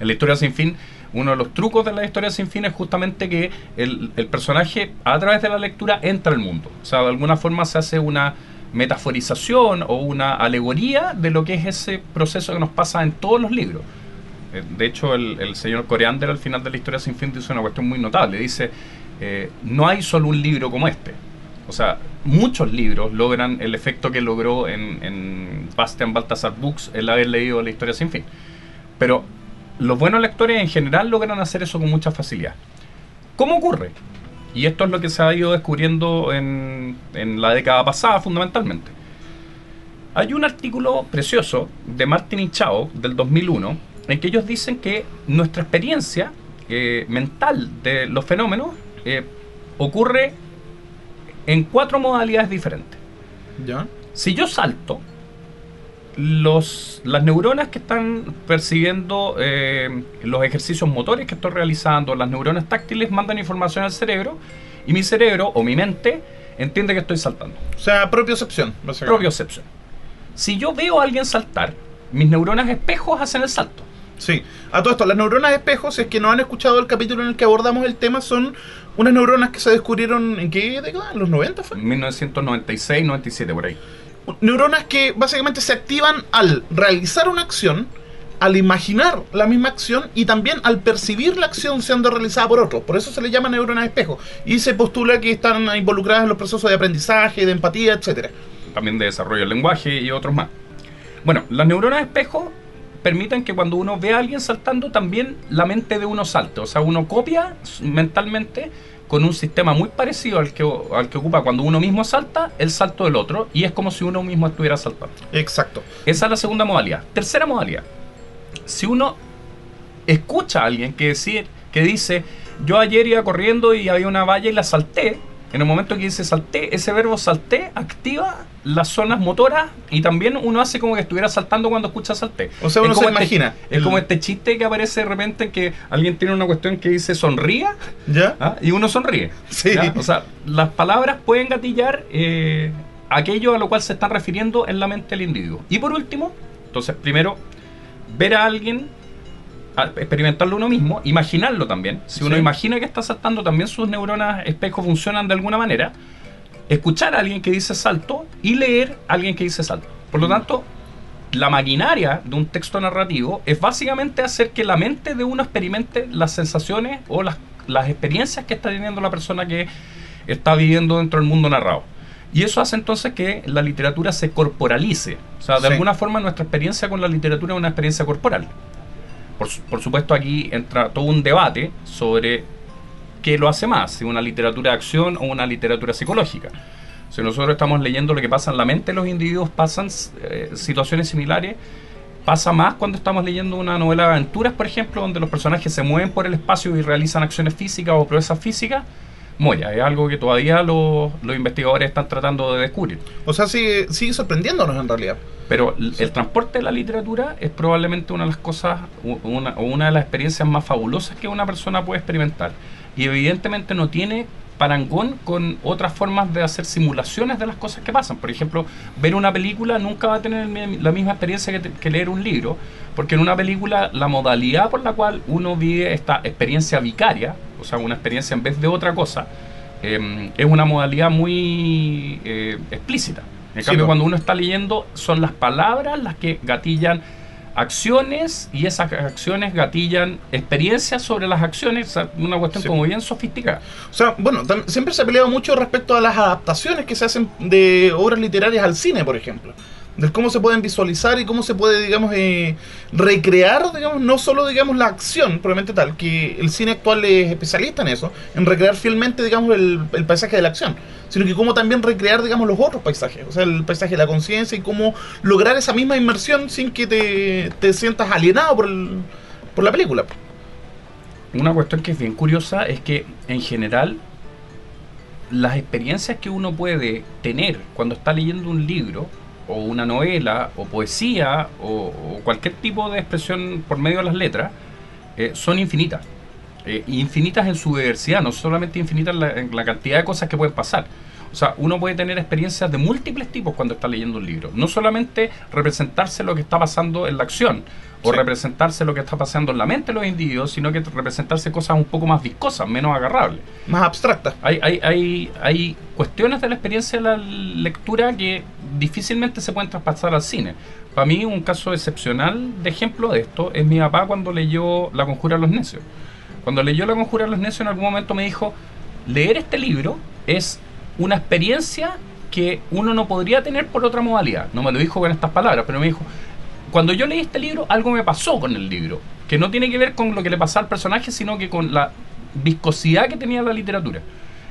En la historia sin fin, uno de los trucos de la historia sin fin es justamente que el, el personaje, a través de la lectura, entra al mundo. O sea, de alguna forma se hace una metaforización o una alegoría de lo que es ese proceso que nos pasa en todos los libros. Eh, De hecho, el, señor Coreander al final de la historia sin fin dice una cuestión muy notable. Dice, eh, no hay solo un libro como este. O sea, muchos libros logran el efecto que logró en, en Bastian Baltasar Books el haber leído la historia sin fin. Pero los buenos lectores en general logran hacer eso con mucha facilidad. ¿Cómo ocurre? Y esto es lo que se ha ido descubriendo en, en la década pasada fundamentalmente. Hay un artículo precioso de Martin y del 2001 en que ellos dicen que nuestra experiencia eh, mental de los fenómenos eh, ocurre en cuatro modalidades diferentes. ¿Ya? Si yo salto, los, las neuronas que están percibiendo eh, los ejercicios motores que estoy realizando, las neuronas táctiles mandan información al cerebro y mi cerebro o mi mente entiende que estoy saltando. O sea, propiocepción. Propiocepción. Si yo veo a alguien saltar, mis neuronas espejos hacen el salto. Sí. A todo esto, las neuronas espejos, si es que no han escuchado el capítulo en el que abordamos el tema, son unas neuronas que se descubrieron en qué década? ¿En los 90 fue? En 1996, 97 por ahí. Neuronas que básicamente se activan al realizar una acción, al imaginar la misma acción y también al percibir la acción siendo realizada por otros. Por eso se le llama neuronas espejo. Y se postula que están involucradas en los procesos de aprendizaje, de empatía, etcétera. también de desarrollo del lenguaje y otros más. Bueno, las neuronas espejo permiten que cuando uno ve a alguien saltando, también la mente de uno salte. O sea, uno copia mentalmente con un sistema muy parecido al que, al que ocupa cuando uno mismo salta, el salto del otro, y es como si uno mismo estuviera saltando. Exacto. Esa es la segunda modalidad. Tercera modalidad. Si uno escucha a alguien que, decir, que dice, yo ayer iba corriendo y había una valla y la salté, en el momento que dice salté, ese verbo salté activa las zonas motoras y también uno hace como que estuviera saltando cuando escucha salté. O sea, uno se este- imagina. Es El- como este chiste que aparece de repente en que alguien tiene una cuestión que dice sonría ¿Ya? ¿ah? y uno sonríe. Sí. ¿ya? O sea, las palabras pueden gatillar eh, aquello a lo cual se están refiriendo en la mente del individuo. Y por último, entonces, primero, ver a alguien, experimentarlo uno mismo, imaginarlo también. Si uno imagina que está saltando, también sus neuronas espejo funcionan de alguna manera. Escuchar a alguien que dice salto y leer a alguien que dice salto. Por lo tanto, la maquinaria de un texto narrativo es básicamente hacer que la mente de uno experimente las sensaciones o las, las experiencias que está teniendo la persona que está viviendo dentro del mundo narrado. Y eso hace entonces que la literatura se corporalice. O sea, de Sí. alguna forma nuestra experiencia con la literatura es una experiencia corporal. Por, su- por supuesto aquí entra todo un debate sobre qué lo hace más, si una literatura de acción o una literatura psicológica. Si nosotros estamos leyendo lo que pasa en la mente de los individuos, pasan eh, situaciones similares. Pasa más cuando estamos leyendo una novela de aventuras, por ejemplo, donde los personajes se mueven por el espacio y realizan acciones físicas o proezas físicas. Moya, es algo que todavía los, los investigadores están tratando de descubrir. O sea, sigue, sigue sorprendiéndonos en realidad. Pero el transporte de la literatura es probablemente una de las cosas, una, una de las experiencias más fabulosas que una persona puede experimentar. Y evidentemente no tiene parangón con otras formas de hacer simulaciones de las cosas que pasan. Por ejemplo, ver una película nunca va a tener la misma experiencia que, te- que leer un libro, porque en una película la modalidad por la cual uno vive esta experiencia vicaria, o sea, una experiencia en vez de otra cosa, eh, es una modalidad muy eh, explícita. En Sí, cambio, cuando uno está leyendo, son las palabras las que gatillan acciones y esas acciones gatillan experiencias sobre las acciones, una cuestión Sí. como bien sofisticada. O sea, bueno, siempre se ha peleado mucho respecto a las adaptaciones que se hacen de obras literarias al cine, por ejemplo. Del cómo se pueden visualizar y cómo se puede, digamos, eh, recrear, digamos, no solo, digamos, la acción, probablemente tal, que el cine actual es especialista en eso, en recrear fielmente, digamos, el, el paisaje de la acción, sino que cómo también recrear, digamos, los otros paisajes, o sea, el paisaje de la conciencia y cómo lograr esa misma inmersión sin que te, te sientas alienado por, el- por la película. Una cuestión que es bien curiosa es que en general las experiencias que uno puede tener cuando está leyendo un libro o una novela o poesía o, o cualquier tipo de expresión por medio de las letras eh, son infinitas. Eh, infinitas en su diversidad, no solamente infinitas en la, en la cantidad de cosas que pueden pasar. O sea, uno puede tener experiencias de múltiples tipos cuando está leyendo un libro. No solamente representarse lo que está pasando en la acción o Sí. representarse lo que está pasando en la mente de los individuos, sino que representarse cosas un poco más viscosas, menos agarrables. Más abstracta. Hay, hay, hay, hay cuestiones de la experiencia de la lectura que difícilmente se pueden traspasar al cine. Para mí, un caso excepcional de ejemplo de esto es mi papá cuando leyó La Conjura de los Necios. Cuando leyó La Conjura de los Necios, en algún momento me dijo: leer este libro es una experiencia que uno no podría tener por otra modalidad. No me lo dijo con estas palabras, pero me dijo: cuando yo leí este libro, algo me pasó con el libro, que no tiene que ver con lo que le pasaba al personaje, sino que con la viscosidad que tenía la literatura.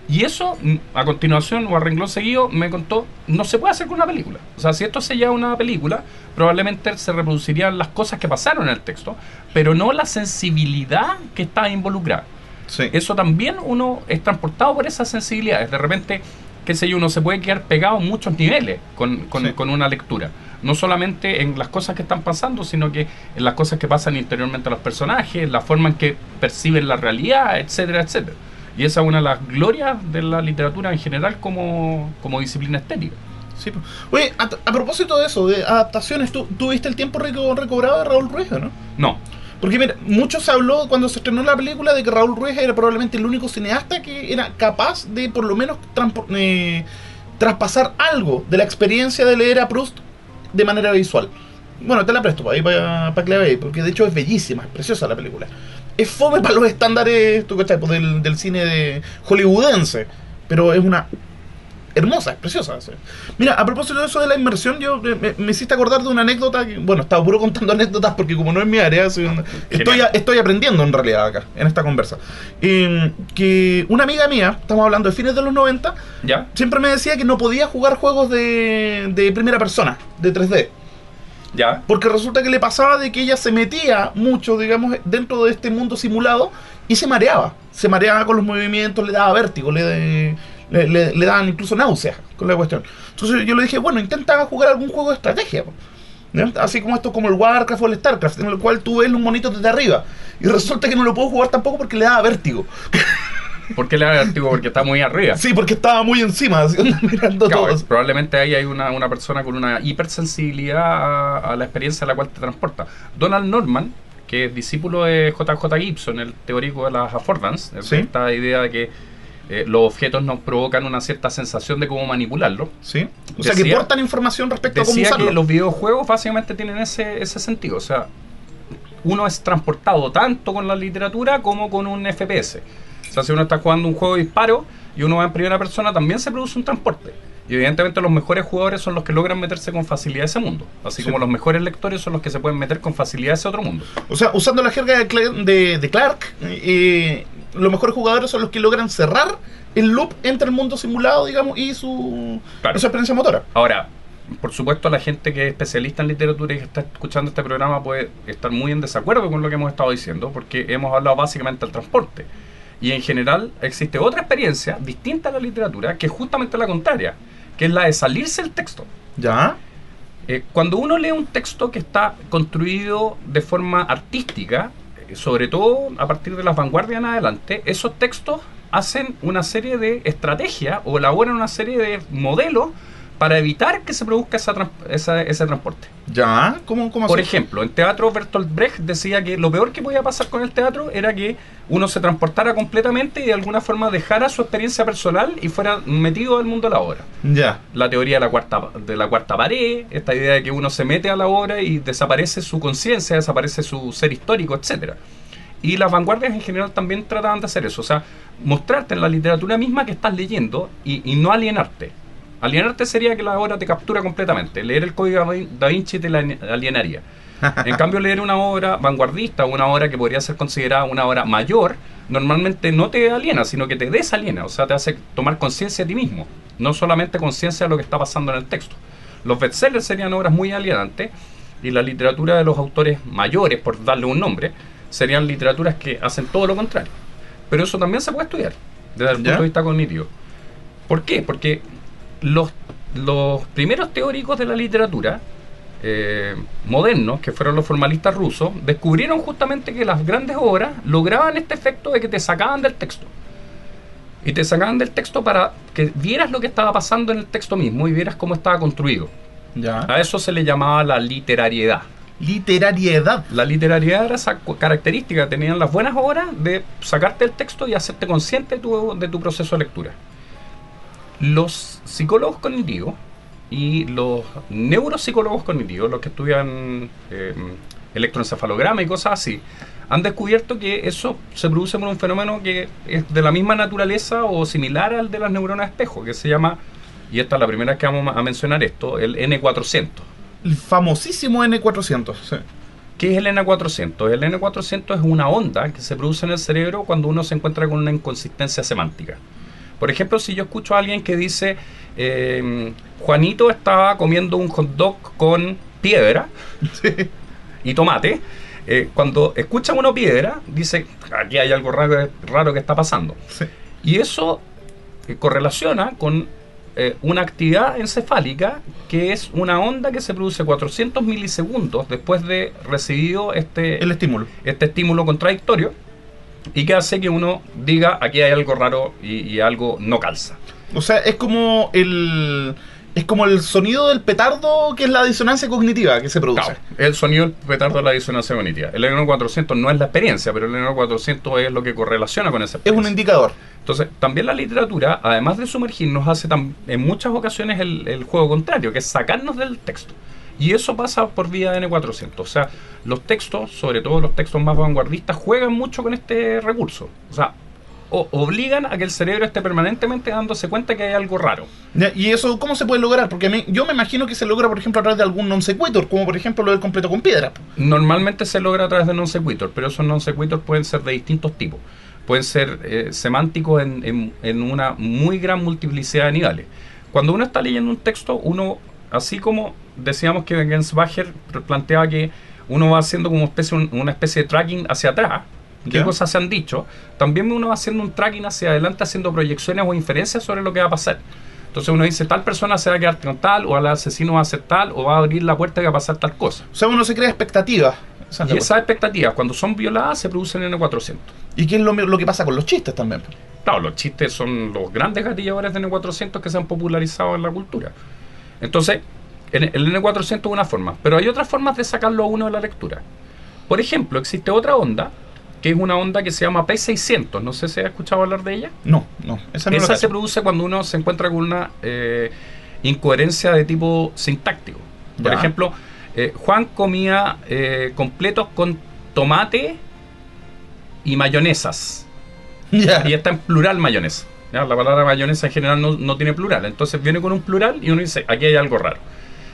Y eso, mm, a continuación o a renglón seguido, me contó, no se puede hacer con una película. O sea, si esto se lleva a una película, probablemente se reproducirían las cosas que pasaron en el texto, pero no la sensibilidad que está involucrada. Sí. Eso también uno es transportado por esas sensibilidades. De repente, qué sé yo, uno se puede quedar pegado en muchos niveles con, con- Sí. con una lectura. No solamente en las cosas que están pasando, sino que en las cosas que pasan interiormente a los personajes, la forma en que perciben la realidad, etcétera, etcétera. Y esa es una de las glorias de la literatura en general como, como disciplina estética. Sí. Oye, a, a propósito de eso, de adaptaciones, ¿tú, tú viste el tiempo reco- recobrado de Raúl Ruiz, no? No, Porque mira, mucho se habló cuando se estrenó la película de que Raúl Ruiz era probablemente el único cineasta que era capaz de por lo menos eh, traspasar algo de la experiencia de leer a Proust de manera visual. Bueno, te la presto para que la veáis, porque de hecho es bellísima, es preciosa la película. Es fome para los estándares tú cachai, pues, del, del cine de hollywoodense, pero es una hermosa, es preciosa. sí. Mira, a propósito de eso de la inmersión, yo eh, me, me hiciste acordar de una anécdota que, bueno, estaba puro contando anécdotas porque como no es mi área, soy un- estoy, a- estoy aprendiendo en realidad acá, en esta conversa. Eh, que una amiga mía, estamos hablando de fines de los 90, ¿ya? siempre me decía que no podía jugar juegos de, de primera persona, de 3D. ¿Ya? Porque resulta que le pasaba de que ella se metía mucho, digamos, dentro de este mundo simulado y se mareaba. Se mareaba con los movimientos, le daba vértigo, le, le, le- daban incluso náuseas con la cuestión. Entonces yo le dije, bueno, intenta jugar algún juego de estrategia. Así como esto, como el Warcraft o el Starcraft, en el cual tú ves los monitos desde arriba. Y resulta que no lo puedo jugar tampoco porque le daba vértigo. ¿Por qué le da vértigo? Porque está muy arriba. Sí, porque estaba muy encima, así, mirando Claro, todo. probablemente ahí hay una, una persona con una hipersensibilidad a, a la experiencia a la cual te transporta. Donald Norman, que es discípulo de JJ Gibson, el teórico de las affordance, Sí. esta idea de que eh, los objetos nos provocan una cierta sensación de cómo manipularlos. ¿Sí? O sea, que portan información respecto a cómo usarlo. que los videojuegos básicamente tienen ese, ese sentido. O sea, uno es transportado tanto con la literatura como con un FPS. O sea, si uno está jugando un juego de disparo y uno va en primera persona, también se produce un transporte. Y evidentemente los mejores jugadores son los que logran meterse con facilidad a ese mundo. Así Sí. como los mejores lectores son los que se pueden meter con facilidad a ese otro mundo. O sea, usando la jerga de, Cla- de- de Clark, eh, los mejores jugadores son los que logran cerrar el loop entre el mundo simulado, digamos, y su, Claro. su experiencia motora. Ahora, por supuesto, la gente que es especialista en literatura y que está escuchando este programa puede estar muy en desacuerdo con lo que hemos estado diciendo, porque hemos hablado básicamente del transporte. Y en general existe otra experiencia distinta a la literatura, que es justamente la contraria, que es la de salirse del texto. ¿Ya? Eh, cuando uno lee un texto que está construido de forma artística, eh, sobre todo a partir de las vanguardias en adelante, esos textos hacen una serie de estrategias o elaboran una serie de modelos para evitar que se produzca esa esa- ese transporte. ¿Ya? ¿Cómo, cómo Por así? ejemplo, en teatro Bertolt Brecht decía que lo peor que podía pasar con el teatro era que uno se transportara completamente y de alguna forma dejara su experiencia personal y fuera metido al mundo de la obra Ya. la teoría de la cuarta de la cuarta pared, esta idea de que uno se mete a la obra y desaparece su conciencia, desaparece su ser histórico, etcétera. Y las vanguardias en general también trataban de hacer eso, o sea, mostrarte en la literatura misma que estás leyendo y, y no alienarte. Alienarte sería que la obra te captura completamente. Leer el código da Vinci te la alienaría. En cambio, leer una obra vanguardista, una obra que podría ser considerada una obra mayor, normalmente no te aliena, sino que te desaliena, o sea, te hace tomar conciencia de ti mismo, no solamente conciencia de lo que está pasando en el texto. Los bestsellers serían obras muy alienantes y la literatura de los autores mayores, por darle un nombre, serían literaturas que hacen todo lo contrario. Pero eso también se puede estudiar desde el punto de vista cognitivo. ¿Por qué? Porque los, los primeros teóricos de la literatura eh, modernos, que fueron los formalistas rusos, descubrieron justamente que las grandes obras lograban este efecto de que te sacaban del texto. Y te sacaban del texto para que vieras lo que estaba pasando en el texto mismo y vieras cómo estaba construido. Ya. A eso se le llamaba la literariedad. Literariedad. La literariedad era esa característica, tenían las buenas obras de sacarte el texto y hacerte consciente de tu, de tu proceso de lectura. Los psicólogos cognitivos y los neuropsicólogos cognitivos, los que estudian eh, electroencefalograma y cosas así, han descubierto que eso se produce por un fenómeno que es de la misma naturaleza o similar al de las neuronas espejo, que se llama, y esta es la primera que vamos a mencionar esto, el N400. El famosísimo N400. Sí. ¿Qué es el N400? El N400 es una onda que se produce en el cerebro cuando uno se encuentra con una inconsistencia semántica. Por ejemplo, si yo escucho a alguien que dice, eh, Juanito estaba comiendo un hot dog con piedra y tomate, eh, cuando escucha uno piedra, dice, aquí hay algo raro, raro que está pasando. Sí. Y eso eh, correlaciona con eh, una actividad encefálica que es una onda que se produce 400 milisegundos después de recibido este, El estímulo. este estímulo contradictorio y que hace que uno diga aquí hay algo raro y, y algo no calza. O sea, es como el. Es como el sonido del petardo que es la disonancia cognitiva que se produce. Claro, el sonido del petardo de la disonancia cognitiva. El N400 no es la experiencia, pero el N400 es lo que correlaciona con esa Es un indicador. Entonces, también la literatura, además de sumergirnos, hace en muchas ocasiones el, el juego contrario, que es sacarnos del texto. Y eso pasa por vía de N400. O sea, los textos, sobre todo los textos más vanguardistas, juegan mucho con este recurso. O sea, o- obligan a que el cerebro esté permanentemente dándose cuenta que hay algo raro. ¿Y eso cómo se puede lograr? Porque me- yo me imagino que se logra, por ejemplo, a través de algún non sequitur, como por ejemplo lo del completo con piedra. Normalmente se logra a través de non sequitur, pero esos non sequitur pueden ser de distintos tipos. Pueden ser eh, semánticos en, en- en una muy gran multiplicidad de niveles. Cuando uno está leyendo un texto, uno, así como decíamos que Gensbacher planteaba que uno va haciendo como especie, una especie de tracking hacia atrás, qué cosas se han dicho, también uno va haciendo un tracking hacia adelante, haciendo proyecciones o inferencias sobre lo que va a pasar. Entonces uno dice, tal persona se va a quedar con tal, o al asesino va a hacer tal, o va a abrir la puerta y va a pasar tal cosa. O sea, uno se crea expectativas. Esa es la Y esas expectativas, cuando son violadas, se producen en N400. ¿Y qué es lo, lo que pasa con los chistes también? Claro, los chistes son los grandes gatilladores de N400 que se han popularizado en la cultura. Entonces, en- el N400 es una forma, pero hay otras formas de sacarlo a uno de la lectura. Por ejemplo, existe otra onda, que es una onda que se llama P600. No sé si has escuchado hablar de ella. No, no. Esa no Esa se produce cuando uno se encuentra con una eh, incoherencia de tipo sintáctico. Por Ya. ejemplo, eh, Juan comía eh, completos con tomate y mayonesas. Ya. Y está en plural mayonesa. ¿ya? La palabra mayonesa en general no, no tiene plural. Entonces viene con un plural y uno dice, aquí hay algo raro.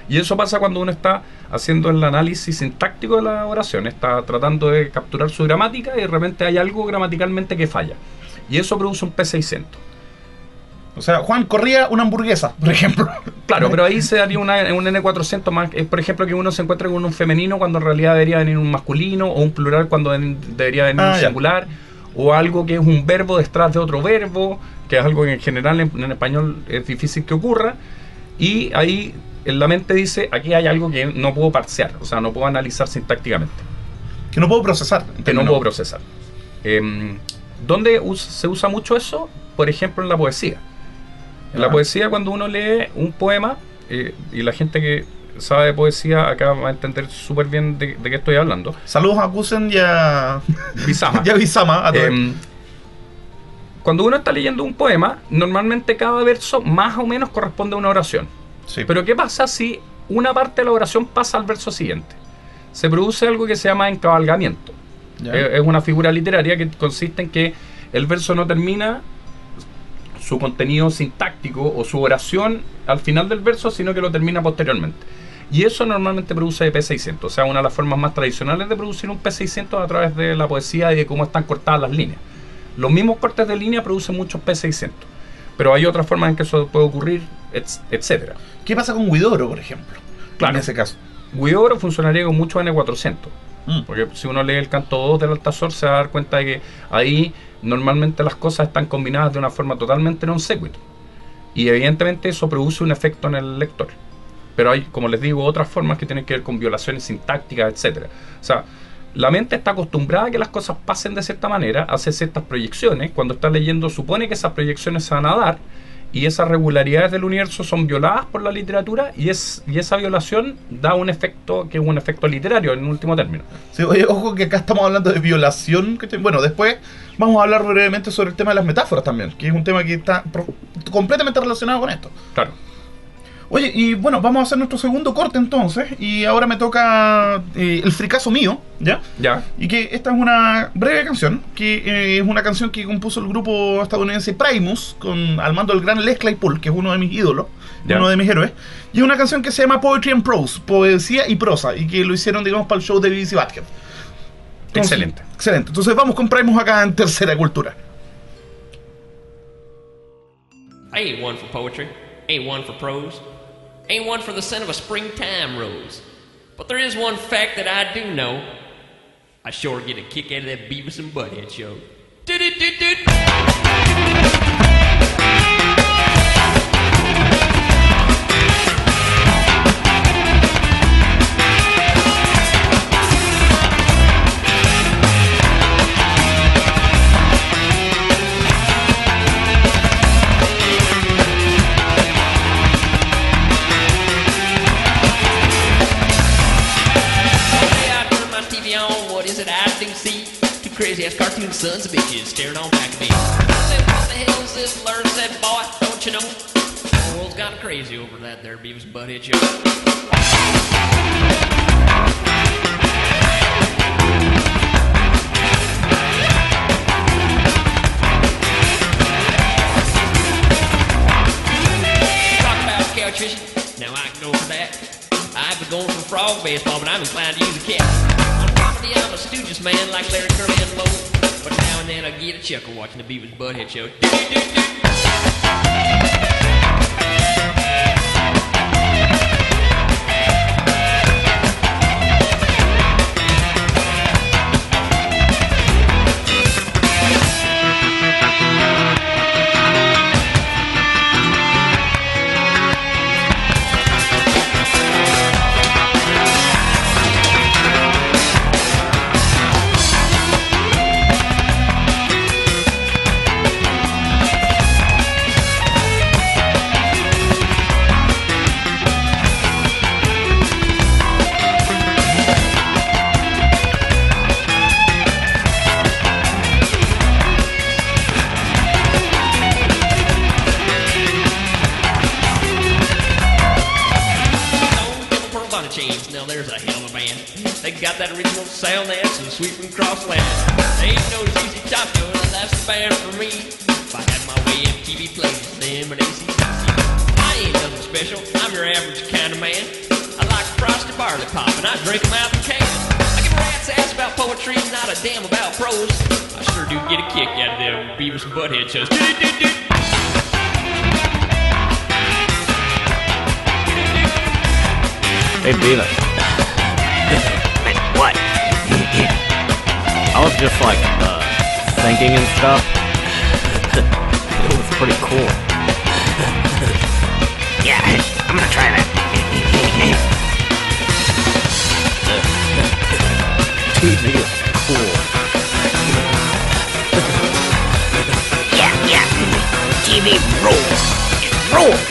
Y eso pasa cuando uno está haciendo el análisis sintáctico de la oración, está tratando de capturar su gramática y de repente hay algo gramaticalmente que falla. Y eso produce un P600. O sea, Juan corría una hamburguesa, por ejemplo. Claro, pero ahí se daría una, un N400 más, eh, por ejemplo, que uno se encuentre con un femenino cuando en realidad debería venir un masculino, o un plural cuando debería venir Ah, un singular, o algo que es un verbo detrás de otro verbo, que es algo que en general en, en español es difícil que ocurra, y ahí la mente dice, aquí hay algo que no puedo parsear, o sea, no puedo analizar sintácticamente, Que no puedo procesar. que no puedo procesar. Em, ¿Dónde se usa mucho eso? Por ejemplo, en la poesía. En la poesía, cuando uno lee un poema, eh, y la gente que sabe de poesía acá va a entender súper bien de, de qué estoy hablando. Saludos a Kusen y a. Bisama. y a Bisama. A. Em, cuando uno está leyendo un poema, normalmente cada verso más o menos corresponde a una oración. Sí. Pero ¿qué pasa si una parte de la oración pasa al verso siguiente? Se produce algo que se llama encabalgamiento. Eh, Es una figura literaria que consiste en que el verso no termina su contenido sintáctico o su oración al final del verso, sino que lo termina posteriormente. Y eso normalmente produce P600, o sea, una de las formas más tradicionales de producir un P600 a través de la poesía y de cómo están cortadas las líneas. Los mismos cortes de línea producen muchos P600, pero hay otras formas en que eso puede ocurrir, etcétera. ¿Qué pasa con Guidoro, por ejemplo? Claro. En ese caso. Guidobro funcionaría con mucho N400. Mm. Porque si uno lee el canto 2 del Altazor se va a dar cuenta de que ahí normalmente las cosas están combinadas de una forma totalmente non sequitur. Y evidentemente eso produce un efecto en el lector. Pero hay, como les digo, otras formas que tienen que ver con violaciones sintácticas, etcétera. O sea, la mente está acostumbrada a que las cosas pasen de cierta manera, hace ciertas proyecciones. Cuando está leyendo, supone que esas proyecciones se van a dar y esas regularidades del universo son violadas por la literatura y, es, y esa violación da un efecto que es un efecto literario en último término. Sí, oye, ojo que acá estamos hablando de violación. Bueno, después vamos a hablar brevemente sobre el tema de las metáforas también, que es un tema que está completamente relacionado con esto. Claro. Oye, y bueno, vamos a hacer nuestro segundo corte entonces, y ahora me toca eh, el fricazo mío, ¿ya? Ya. Y que esta es una breve canción, que eh, es una canción que compuso el grupo estadounidense Primus, con, al mando del gran Les Claypool, que es uno de mis ídolos, Ya. uno de mis héroes. Y es una canción que se llama Poetry and Prose, poesía y prosa, y que lo hicieron, digamos, para el show de BBC. Entonces- Excelente. Excelente. Entonces vamos con Primus acá en Tercera Cultura. I ain't one for poetry, ain't one for prose, ain't one for the scent of a springtime rose. But there is one fact that I do know. I sure get a kick out of that Beavis and Butthead show. Do-do-do-do. Hey, crazy ass cartoon sons of bitches staring on back at me. I said, what the hell is this? Learn said, boy, don't you know? The world's gone crazy over that there Beavis and Butthead show. Now I can go for that. I've been going for frog baseball, but I'm inclined to use a cat. Property, I'm a Stooges man like Larry Curly and Moe. But now and then I get a chuckle watching the Beavis Butthead show. Beavis and Butthead shows. Hey, Beavis. what? I was just like uh, thinking and stuff. it was pretty cool. Yeah, I'm gonna try that. TV Rules. It rules.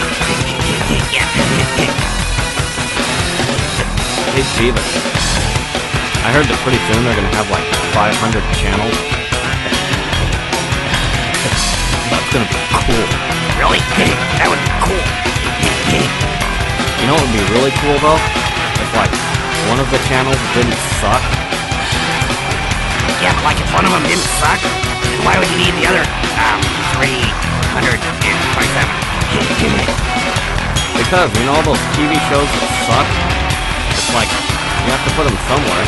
yeah. Hey, Beavis. I heard that pretty soon they're gonna have like 500 channels. That's gonna be cool. Really? that would be cool. You know what would be really cool though? If like one of the channels didn't suck. Yeah, like if one of them didn't suck, then why would you need the other, um, three? Because, you know, all those TV shows that suck, it's like, you have to put them somewhere.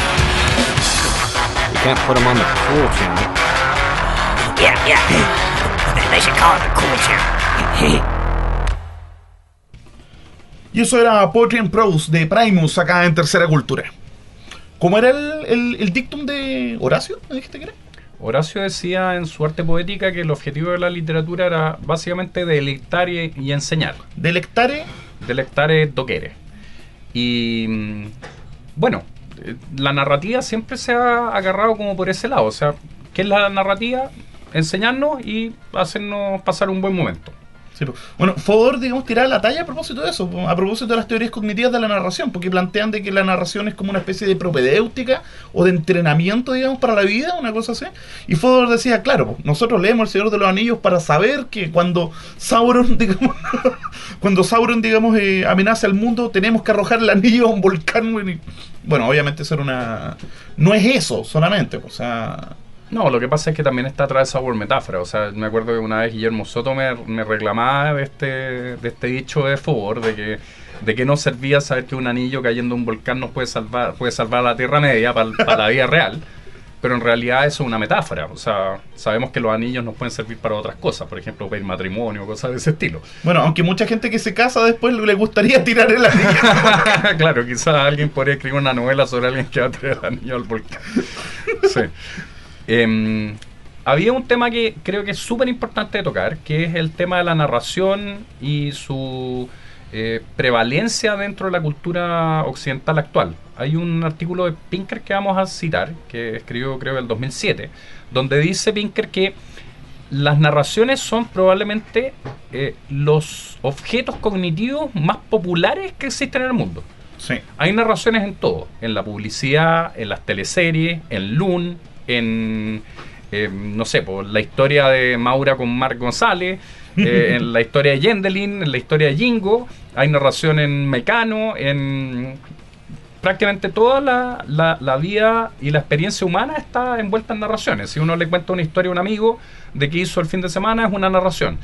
You can't put them on the cool channel. Yeah, yeah. They should call it the cool channel. Y eso era Poetry and Prose de Primus acá en Tercera Cultura. ¿Cómo era el, el, el dictum de Horacio? ¿Me dijiste que era? Horacio decía en su arte poética que el objetivo de la literatura era básicamente delectar y, y enseñar. Delectare. Delectare doquere. Y mm, bueno, eh, la narrativa siempre se ha agarrado como por ese lado. O sea, ¿qué es la narrativa? Enseñarnos y hacernos pasar un buen momento. Bueno, Fodor, digamos, tiraba la talla a propósito de eso, a propósito de las teorías cognitivas de la narración, porque plantean de que la narración es como una especie de propedéutica o de entrenamiento, digamos, para la vida, una cosa así. Y Fodor decía, claro, nosotros leemos El Señor de los Anillos para saber que cuando Sauron, digamos, cuando Sauron, digamos, eh, amenaza al mundo, tenemos que arrojar el anillo a un volcán. Bueno, obviamente eso era una... No es eso solamente, o sea... No, lo que pasa es que también está atravesado por metáfora. O sea, me acuerdo que una vez Guillermo Soto me, me reclamaba de este, de este dicho de favor, de que, de que no servía saber que un anillo cayendo en un volcán nos puede salvar, puede salvar la Tierra Media para, la vida real. Pero en realidad eso es una metáfora. O sea, sabemos que los anillos nos pueden servir para otras cosas, por ejemplo, pedir matrimonio, cosas de ese estilo. Bueno, aunque mucha gente que se casa después le gustaría tirar el anillo. claro, quizás alguien podría escribir una novela sobre alguien que va a tirar el anillo al volcán. Sí. Em, había un tema que creo que es súper importante de tocar, que es el tema de la narración y su eh, prevalencia dentro de la cultura occidental actual. Hay un artículo de Pinker que vamos a citar, que escribió creo el 2007, donde dice Pinker que las narraciones son probablemente eh, los objetos cognitivos más populares que existen en el mundo. Sí. Hay narraciones en todo, en la publicidad, en las teleseries, en Loon, en, eh, no sé, por la historia de Maura con Marc González, eh, en la historia de Yendelin, en la historia de Jingo, hay narración en Mecano, en prácticamente toda la, la, la vida y la experiencia humana está envuelta en narraciones. Si uno le cuenta una historia a un amigo de qué hizo el fin de semana, es una narración.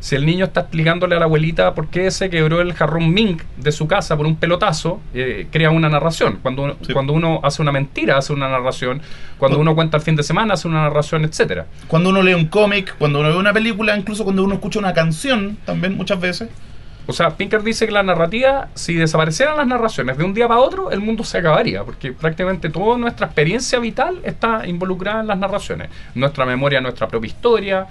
Si el niño está explicándole a la abuelita por qué se quebró el jarrón Ming de su casa por un pelotazo, eh, crea una narración. Cuando, uno- Sí. cuando uno hace una mentira, hace una narración. Cuando uno cuenta el fin de semana, hace una narración, etcétera. Cuando uno lee un cómic, cuando uno ve una película, incluso cuando uno escucha una canción, también muchas veces. O sea, Pinker dice que la narrativa, si desaparecieran las narraciones de un día para otro, el mundo se acabaría, porque prácticamente toda nuestra experiencia vital está involucrada en las narraciones. Nuestra memoria, nuestra propia historia,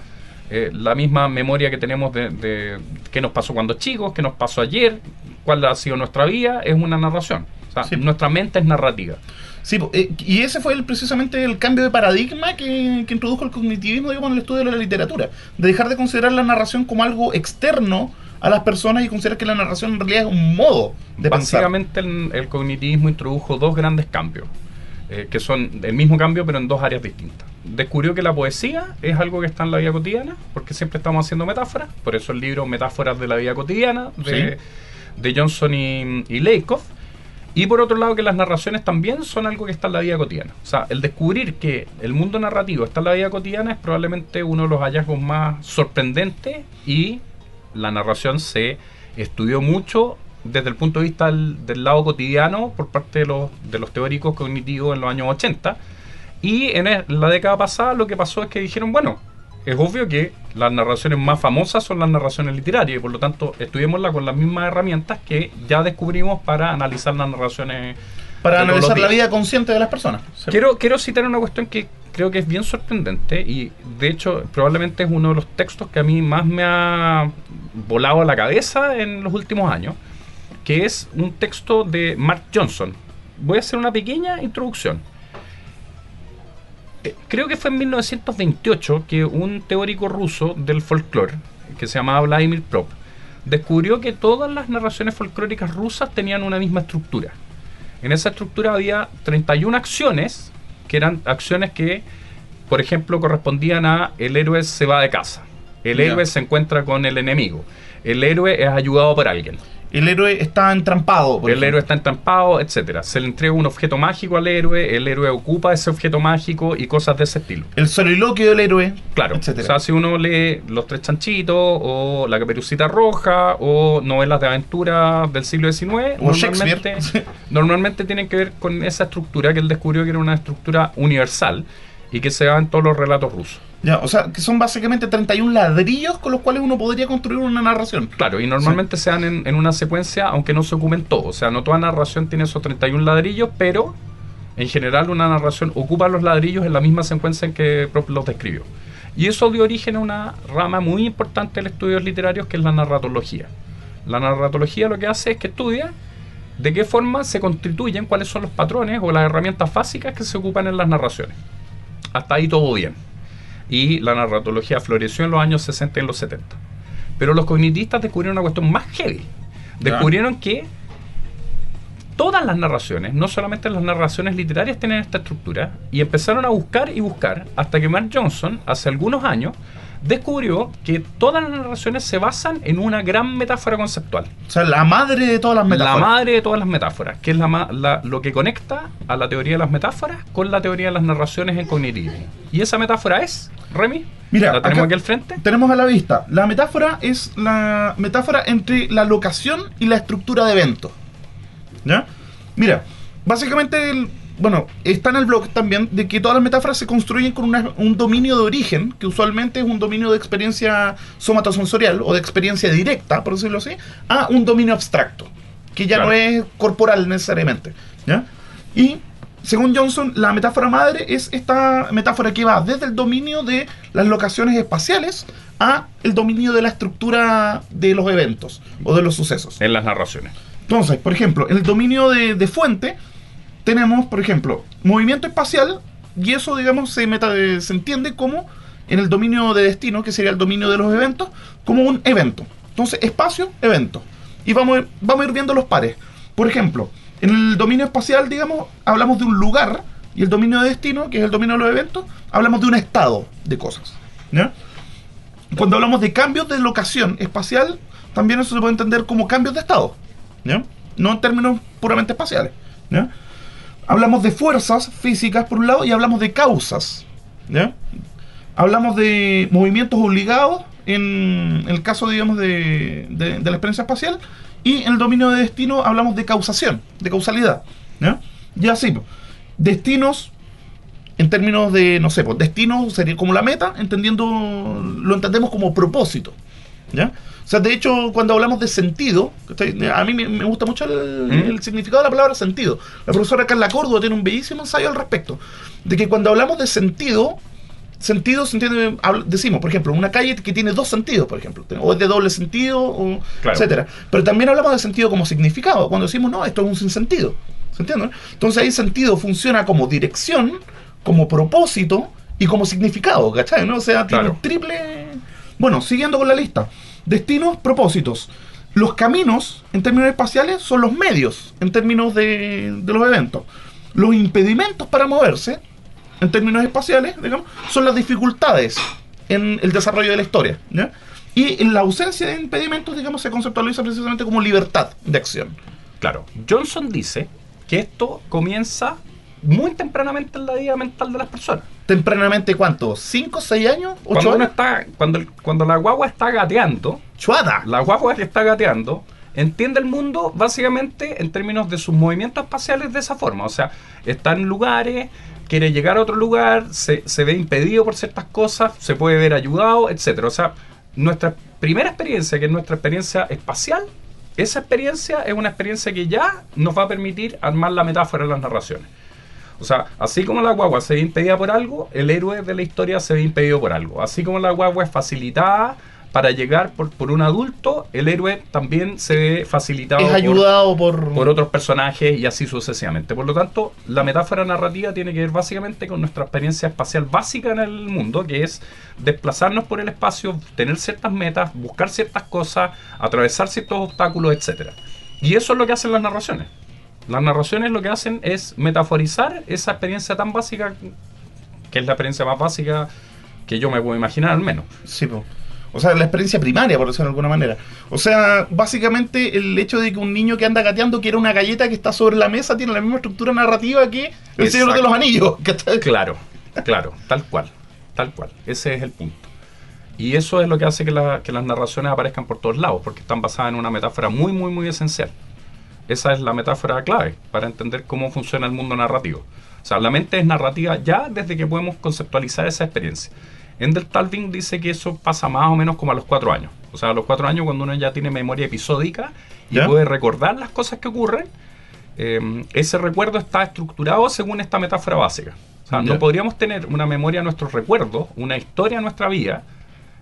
eh, la misma memoria que tenemos de, de qué nos pasó cuando chicos, qué nos pasó ayer, cuál ha sido nuestra vida, es una narración. O sea, Sí. nuestra mente es narrativa. Sí, eh, y ese fue el, precisamente el cambio de paradigma que, que introdujo el cognitivismo digamos, en el estudio de la literatura. De dejar de considerar la narración como algo externo a las personas y considerar que la narración en realidad es un modo de pensar. Básicamente el, el cognitivismo introdujo dos grandes cambios, eh, que son el mismo cambio pero en dos áreas distintas. Descubrió que la poesía es algo que está en la vida cotidiana, porque siempre estamos haciendo metáforas, por eso el libro Metáforas de la vida cotidiana de, de Johnson y, y Lakoff. Y por otro lado que las narraciones también son algo que está en la vida cotidiana. O sea, el descubrir que el mundo narrativo está en la vida cotidiana es probablemente uno de los hallazgos más sorprendentes y la narración se estudió mucho desde el punto de vista del, del lado cotidiano por parte de los, de los teóricos cognitivos en los años 80. Y en el- la década pasada lo que pasó es que dijeron, bueno, es obvio que las narraciones más famosas son las narraciones literarias y por lo tanto estudiémosla con las mismas herramientas que ya descubrimos para analizar las narraciones. Para analizar la vida consciente de las personas. Quiero, quiero citar una cuestión que creo que es bien sorprendente y de hecho probablemente es uno de los textos que a mí más me ha volado a la cabeza en los últimos años, que es un texto de Mark Johnson. Voy a hacer una pequeña introducción. Eh, Creo que fue en 1928 que un teórico ruso del folclore, que se llamaba Vladimir Prop, descubrió que todas las narraciones folclóricas rusas tenían una misma estructura. En esa estructura había 31 acciones, que eran acciones que, por ejemplo, correspondían a el héroe se va de casa, el héroe se encuentra con el enemigo, el héroe es ayudado por alguien. El héroe está entrampado. el ejemplo. héroe está entrampado, etcétera. Se le entrega un objeto mágico al héroe, el héroe ocupa ese objeto mágico y cosas de ese estilo. El soliloquio del héroe. Claro, etcétera. o sea, si uno lee Los Tres Chanchitos o La Caperucita Roja o novelas de aventura del siglo XIX, O normalmente, normalmente tienen que ver con esa estructura que él descubrió que era una estructura universal y que se da en todos los relatos rusos. Ya, o sea, que son básicamente 31 ladrillos con los cuales uno podría construir una narración. Claro, y normalmente se dan en, en una secuencia, aunque no se ocupen todos. O sea, no toda narración tiene esos 31 ladrillos, pero en general una narración ocupa los ladrillos en la misma secuencia en que Prop los describió. Y eso dio origen a una rama muy importante de los estudios literarios que es la narratología. La narratología lo que hace es que estudia de qué forma se constituyen, cuáles son los patrones o las herramientas básicas que se ocupan en las narraciones. Hasta ahí todo bien. Y la narratología floreció en los años 60 y en los 70. Pero los cognitistas descubrieron una cuestión más heavy. Descubrieron que todas las narraciones, no solamente las narraciones literarias, tienen esta estructura. Y empezaron a buscar y buscar hasta que Mark Johnson, hace algunos años, descubrió que todas las narraciones se basan en una gran metáfora conceptual. O sea, la madre de todas las metáforas. La madre de todas las metáforas, que es la, la- lo que conecta a la teoría de las metáforas con la teoría de las narraciones en cognitivismo. Y esa metáfora es, Remy, Mira, la tenemos acá aquí al frente. Tenemos a la vista. La metáfora es la metáfora entre la locación y la estructura de evento. ¿Ya? Mira, básicamente, el- bueno, está en el blog también de que todas las metáforas se construyen con una- un dominio de origen, que usualmente es un dominio de experiencia somatosensorial o de experiencia directa, por decirlo así, a un dominio abstracto, que ya Claro. no es corporal necesariamente. ¿Ya? Y según Johnson, la metáfora madre es esta metáfora que va desde el dominio de las locaciones espaciales a el dominio de la estructura de los eventos o de los sucesos. En las narraciones. Entonces, por ejemplo, en el dominio de, de fuente tenemos, por ejemplo, movimiento espacial y eso, digamos, se, meta, eh, se entiende como en el dominio de destino, que sería el dominio de los eventos, como un evento. Entonces, espacio, evento. Y vamos, a vamos a ir viendo los pares. Por ejemplo, en el dominio espacial, digamos, hablamos de un lugar y el dominio de destino, que es el dominio de los eventos, hablamos de un estado de cosas. ¿ya? Cuando hablamos de cambios de locación espacial, también eso se puede entender como cambios de estado. ¿ya? No en términos puramente espaciales. ¿ya? Hablamos de fuerzas físicas por un lado y hablamos de causas. ¿ya? Hablamos de movimientos obligados en el caso, digamos, de, de- la experiencia espacial. Y en el dominio de destino hablamos de causación, de causalidad. ¿ya? Y así, pues, destinos en términos de, no sé, pues destino sería como la meta, entendiendo, lo entendemos como propósito. ¿Ya? O sea, de hecho, cuando hablamos de sentido, a mí me, gusta mucho el, ¿Mm? el significado de la palabra sentido. La profesora Carla Córdoba tiene un bellísimo ensayo al respecto. De que cuando hablamos de sentido, sentido se entiende, decimos, por ejemplo, una calle que tiene dos sentidos, por ejemplo, o es de doble sentido, o Claro. etcétera. Pero también hablamos de sentido como significado, cuando decimos, no, esto es un sinsentido. ¿Se entiende? Entonces ahí sentido funciona como dirección, como propósito y como significado, ¿cachai? ¿no? O sea, tiene Claro. triple... Bueno, siguiendo con la lista. Destinos, propósitos. Los caminos, en términos espaciales, son los medios, en términos de, los eventos. Los impedimentos para moverse, en términos espaciales, digamos, son las dificultades en el desarrollo de la historia. Y en la ausencia de impedimentos, digamos, se conceptualiza precisamente como libertad de acción. Claro. Johnson dice que esto comienza muy tempranamente en la vida mental de las personas. Tempranamente, ¿cuánto? ¿Cinco, seis años? ¿Ocho Cuando uno años? está, cuando, cuando la guagua está gateando, ¡Chuada! la guagua que está gateando entiende el mundo básicamente en términos de sus movimientos espaciales de esa forma. O sea, está en lugares, quiere llegar a otro lugar, se, se ve impedido por ciertas cosas, se puede ver ayudado, etcétera. O sea, nuestra primera experiencia, que es nuestra experiencia espacial, esa experiencia es una experiencia que ya nos va a permitir armar la metáfora de las narraciones. O sea, así como la guagua se ve impedida por algo, el héroe de la historia se ve impedido por algo. Así como la guagua es facilitada para llegar por, por un adulto, el héroe también se ve facilitado Es por- ayudado por... por otros personajes y así sucesivamente. Por lo tanto, la metáfora narrativa tiene que ver básicamente con nuestra experiencia espacial básica en el mundo, que es desplazarnos por el espacio, tener ciertas metas, buscar ciertas cosas, atravesar ciertos obstáculos, etcétera. Y eso es lo que hacen las narraciones. Las narraciones lo que hacen es metaforizar esa experiencia tan básica, que es la experiencia más básica que yo me puedo imaginar al menos. Sí, po. O sea, la experiencia primaria, por decirlo de alguna manera. O sea, básicamente el hecho de que un niño que anda gateando quiera una galleta que está sobre la mesa tiene la misma estructura narrativa que El Señor de los. Anillos. Claro, claro, tal cual, tal cual. Ese es el punto. Y eso es lo que hace que, la- que las narraciones aparezcan por todos lados, porque están basadas en una metáfora muy, muy, muy esencial. Esa es la metáfora clave para entender cómo funciona el mundo narrativo. O sea, la mente es narrativa ya desde que podemos conceptualizar esa experiencia. Ender Talvin dice que eso pasa más o menos como a los cuatro años. O sea, a los cuatro años cuando uno ya tiene memoria episódica y ¿Ya? puede recordar las cosas que ocurren, eh, ese recuerdo está estructurado según esta metáfora básica. O sea, Ya. no podríamos tener una memoria a nuestros recuerdos, una historia a nuestra vida,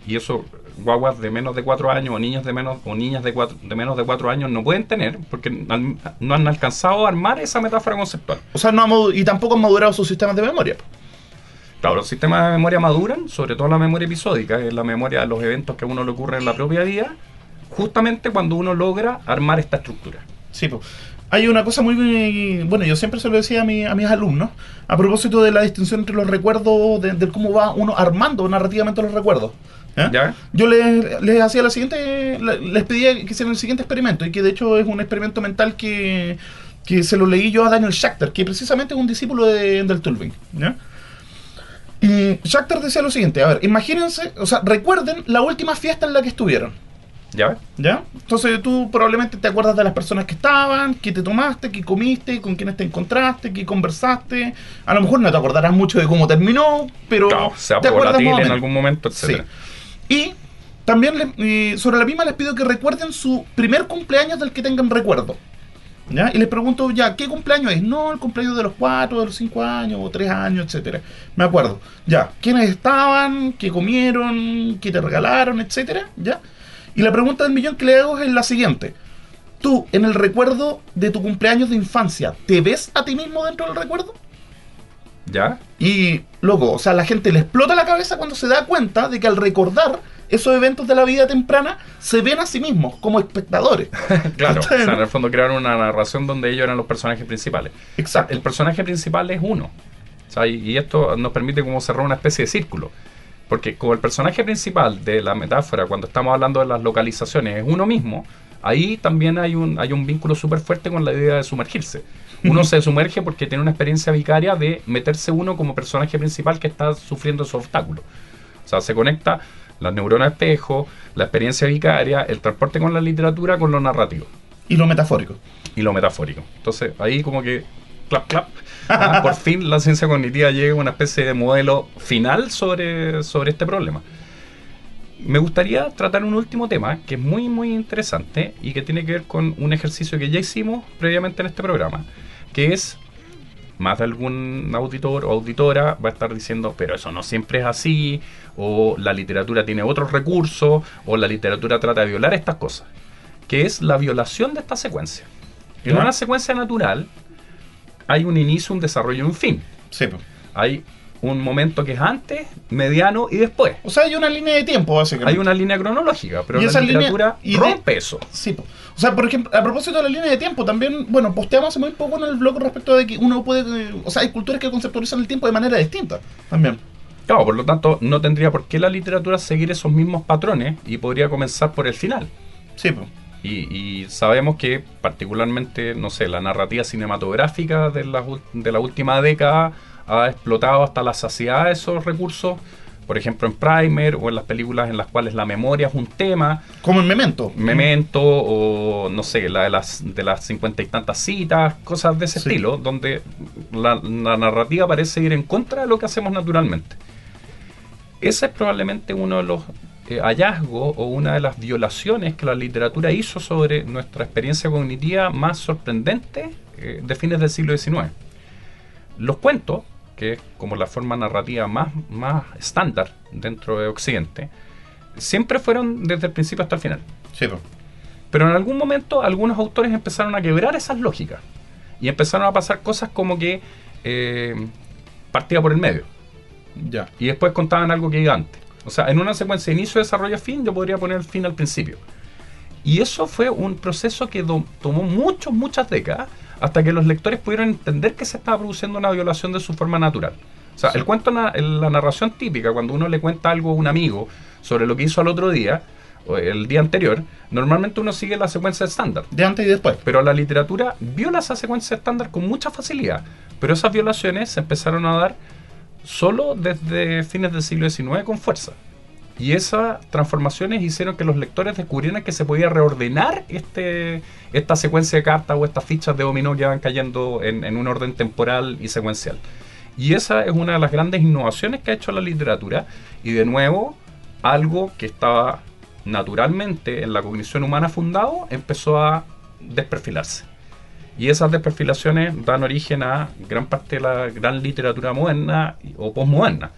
y eso guaguas de menos de cuatro años o niños de menos o niñas de, cuatro, de menos de cuatro años no pueden tener porque no han alcanzado a armar esa metáfora conceptual. O sea, no y tampoco han madurado sus sistemas de memoria. Claro, los sistemas de memoria maduran, sobre todo la memoria episódica, que es la memoria de los eventos que a uno le ocurren en la propia vida, justamente cuando uno logra armar esta estructura. Sí, pues. Hay una cosa muy... Bueno, yo siempre se lo decía a, mi- a mis alumnos, a propósito de la distinción entre los recuerdos, de, de cómo va uno armando narrativamente los recuerdos. Yo les, les hacía la siguiente, le- les pedía que hicieran el siguiente experimento, y que de hecho es un experimento mental que, que se lo leí yo a Daniel Schachter, que precisamente es un discípulo de, del Tulving. ¿ya? Y Schachter decía lo siguiente, a ver, imagínense, o sea, recuerden la última fiesta en la que estuvieron. ¿Ya? ¿Ya? Entonces tú probablemente te acuerdas de las personas que estaban, que te tomaste, que comiste, con quienes te encontraste, que conversaste. A lo mejor no te acordarás mucho de cómo terminó, pero Claro, sea te acuerdas en algún momento. Sí. Y también sobre la misma les pido que recuerden su primer cumpleaños del que tengan recuerdo. ¿Ya? Y les pregunto ya, ¿qué cumpleaños es? No, el cumpleaños de los 4, de los 5 años, o 3 años, etcétera. Me acuerdo. Ya, ¿quiénes estaban? ¿Qué comieron? ¿Qué te regalaron? etcétera. ¿Ya? Y la pregunta del millón que le hago es la siguiente. Tú, en el recuerdo de tu cumpleaños de infancia, ¿te ves a ti mismo dentro del recuerdo? ¿Ya? Y, loco, o sea, la gente le explota la cabeza cuando se da cuenta de que al recordar esos eventos de la vida temprana, se ven a sí mismos como espectadores. Claro, o ¿Cachai, sea, en el fondo crearon una narración donde ellos eran los personajes principales. Exacto. El personaje principal es uno. O sea, y, y esto nos permite como cerrar una especie de círculo. Porque como el personaje principal de la metáfora, cuando estamos hablando de las localizaciones, es uno mismo, ahí también hay un, hay un vínculo súper fuerte con la idea de sumergirse. Uno se sumerge porque tiene una experiencia vicaria de meterse uno como personaje principal que está sufriendo esos obstáculos. O sea, se conecta las neuronas espejo, la experiencia vicaria, el transporte con la literatura, con lo narrativo Y lo metafórico. y lo metafórico. Entonces, ahí como que, clap, clap, ah, por fin la ciencia cognitiva llega a una especie de modelo final sobre, sobre este problema. Me gustaría tratar un último tema que es muy, muy interesante y que tiene que ver con un ejercicio que ya hicimos previamente en este programa, que es, más de algún auditor o auditora va a estar diciendo, pero eso no siempre es así, o la literatura tiene otros recursos, o la literatura trata de violar estas cosas, que es la violación de esta secuencia. En una secuencia natural hay un inicio, un desarrollo y un fin. Sí. Hay un momento que es antes, mediano y después. O sea, hay una línea de tiempo, básicamente. Hay una línea cronológica, pero Y la esa línea- literatura y de- rompe eso. Sí, o sea, por ejemplo, a propósito de la línea de tiempo, también, bueno, posteamos hace muy poco en el blog respecto de que uno puede, o sea, hay culturas que conceptualizan el tiempo de manera distinta, también. Claro, por lo tanto, no tendría por qué la literatura seguir esos mismos patrones y podría comenzar por el final. Sí, po. Y, y sabemos que particularmente, no sé, la narrativa cinematográfica de la, de la última década ha explotado hasta la saciedad de esos recursos. Por ejemplo, en Primer o en las películas en las cuales la memoria es un tema, Como en Memento. Memento o no sé, la de las de las cincuenta y tantas citas, cosas de ese Sí. estilo, donde la, la narrativa parece ir en contra de lo que hacemos naturalmente. Ese es probablemente uno de los eh, hallazgos o una de las violaciones que la literatura hizo sobre nuestra experiencia cognitiva más sorprendente eh, de fines del siglo XIX. Los cuentos, que es como la forma narrativa más, más estándar dentro de Occidente, siempre fueron desde el principio hasta el final. Sí. Pero en algún momento algunos autores empezaron a quebrar esas lógicas y empezaron a pasar cosas como que eh, partía por el medio Ya. y después contaban algo que iba antes. O sea, en una secuencia de inicio, desarrollo, fin, yo podría poner el fin al principio. Y eso fue un proceso que tomó muchas, muchas décadas hasta que los lectores pudieron entender que se estaba produciendo una violación de su forma natural. O sea, el cuento, na- la narración típica, cuando uno le cuenta algo a un amigo sobre lo que hizo al otro día, o el día anterior, normalmente uno sigue la secuencia estándar. De antes y después. Pero la literatura viola esa secuencia estándar con mucha facilidad. Pero esas violaciones se empezaron a dar solo desde fines del siglo XIX con fuerza. Y esas transformaciones hicieron que los lectores descubrieran que se podía reordenar este, esta secuencia de cartas o estas fichas de dominó que van cayendo en, en un orden temporal y secuencial. Y esa es una de las grandes innovaciones que ha hecho la literatura. Y de nuevo, algo que estaba naturalmente en la cognición humana fundado empezó a desperfilarse. Y esas desperfilaciones dan origen a gran parte de la gran literatura moderna o posmoderna.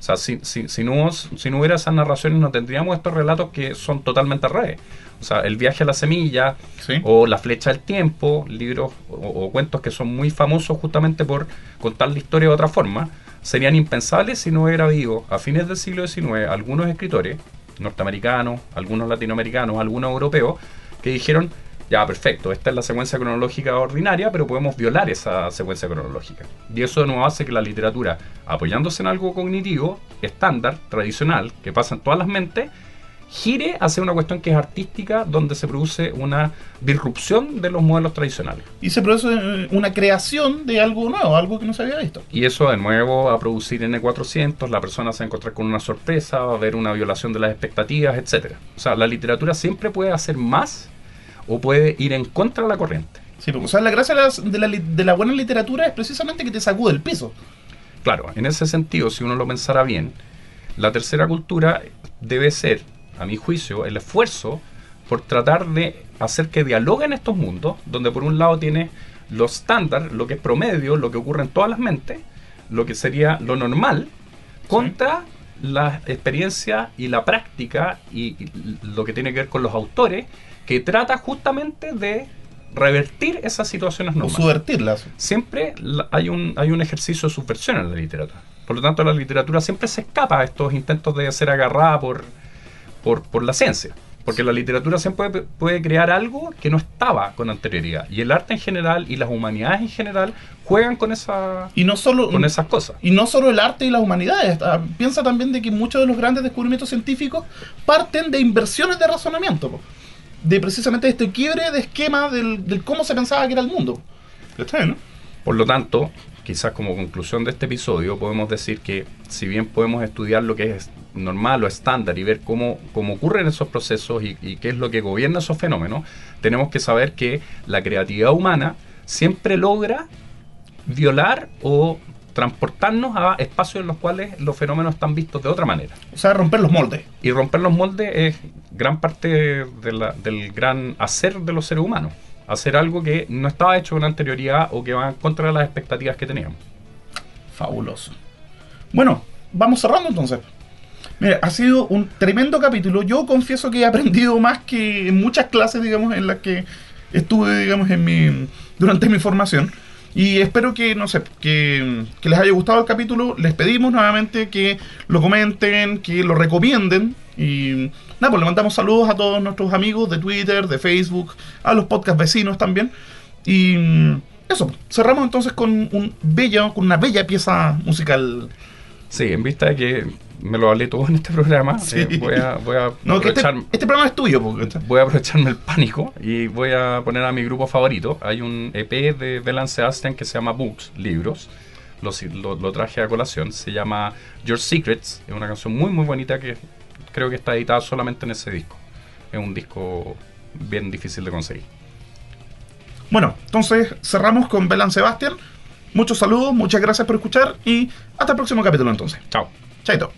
O sea, si, si, si no, si no hubiera esas narraciones, no tendríamos estos relatos que son totalmente al revés. O sea, El viaje a la semilla Sí. o La flecha del tiempo, libros o, o cuentos que son muy famosos justamente por contar la historia de otra forma, serían impensables si no hubiera habido a fines del siglo XIX algunos escritores norteamericanos, algunos latinoamericanos, algunos europeos, que dijeron, ya, perfecto, esta es la secuencia cronológica ordinaria, pero podemos violar esa secuencia cronológica. Y eso nos hace que la literatura, apoyándose en algo cognitivo, estándar, tradicional, que pasa en todas las mentes, gire hacia una cuestión que es artística, donde se produce una disrupción de los modelos tradicionales. Y se produce eh, una creación de algo nuevo, algo que no se había visto. Y eso de nuevo a producir N400, la persona se va a encontrar con una sorpresa, va a haber una violación de las expectativas, etcétera. O sea, la literatura siempre puede hacer más o puede ir en contra de la corriente. Sí, porque, o sea, la gracia de la, de la li- de la buena literatura es precisamente que te sacude el piso. Claro, en ese sentido, si uno lo pensara bien, la tercera cultura debe ser, a mi juicio, el esfuerzo por tratar de hacer que dialoguen estos mundos, donde por un lado tiene lo estándar, lo que es promedio, lo que ocurre en todas las mentes, lo que sería lo normal, contra la experiencia y la práctica y, y lo que tiene que ver con los autores, que trata justamente de revertir esas situaciones O normales subvertirlas. siempre hay un, hay un ejercicio de subversión en la literatura. Por lo tanto, la literatura siempre se escapa a estos intentos de ser agarrada por, por, por la ciencia. Porque la literatura siempre puede, puede crear algo que no estaba con anterioridad. Y el arte en general y las humanidades en general juegan con, esa, Y no solo. con esas cosas. Y no solo el arte y las humanidades. Ah, Piensa también de que muchos de los grandes descubrimientos científicos parten de inversiones de razonamiento. De precisamente este quiebre de esquema del, del cómo se pensaba que era el mundo. ¿Cachai, no? Por lo tanto, quizás como conclusión de este episodio, podemos decir que si bien podemos estudiar lo que es normal o estándar y ver cómo, cómo ocurren esos procesos y, y qué es lo que gobierna esos fenómenos, tenemos que saber que la creatividad humana siempre logra violar o transportarnos a espacios en los cuales los fenómenos están vistos de otra manera. O sea, romper los moldes. Y romper los moldes es gran parte del gran hacer de los seres humanos. Hacer algo que no estaba hecho con anterioridad o que va contra las expectativas que teníamos. Fabuloso. Bueno, vamos cerrando entonces. Mira, ha sido un tremendo capítulo. Yo confieso que he aprendido más que en muchas clases, digamos, en las que estuve, digamos, en mi durante mi formación. Y espero que, no sé, que les haya gustado el capítulo. Les pedimos nuevamente que lo comenten, que lo recomienden. Y nada, pues le mandamos saludos a todos nuestros amigos de Twitter, de Facebook, a los podcast vecinos también. Y mm, eso, cerramos entonces con un bello, con una bella pieza musical. Sí, en vista de que me lo hablé todo en este programa, Sí. eh, voy, a, voy a No, que este, aprovechar- este programa es tuyo, porque voy a aprovecharme el pánico y voy a poner a mi grupo favorito. Hay un EP de Belan Sebastian que se llama Books, libros. Lo, si- lo- lo traje a colación. Se llama Your Secrets. Es una canción muy, muy bonita que creo que está editada solamente en ese disco. Es un disco bien difícil de conseguir. Bueno, entonces cerramos con Belan Sebastián. Muchos saludos, muchas gracias por escuchar y hasta el próximo capítulo entonces. Chao. Chaito.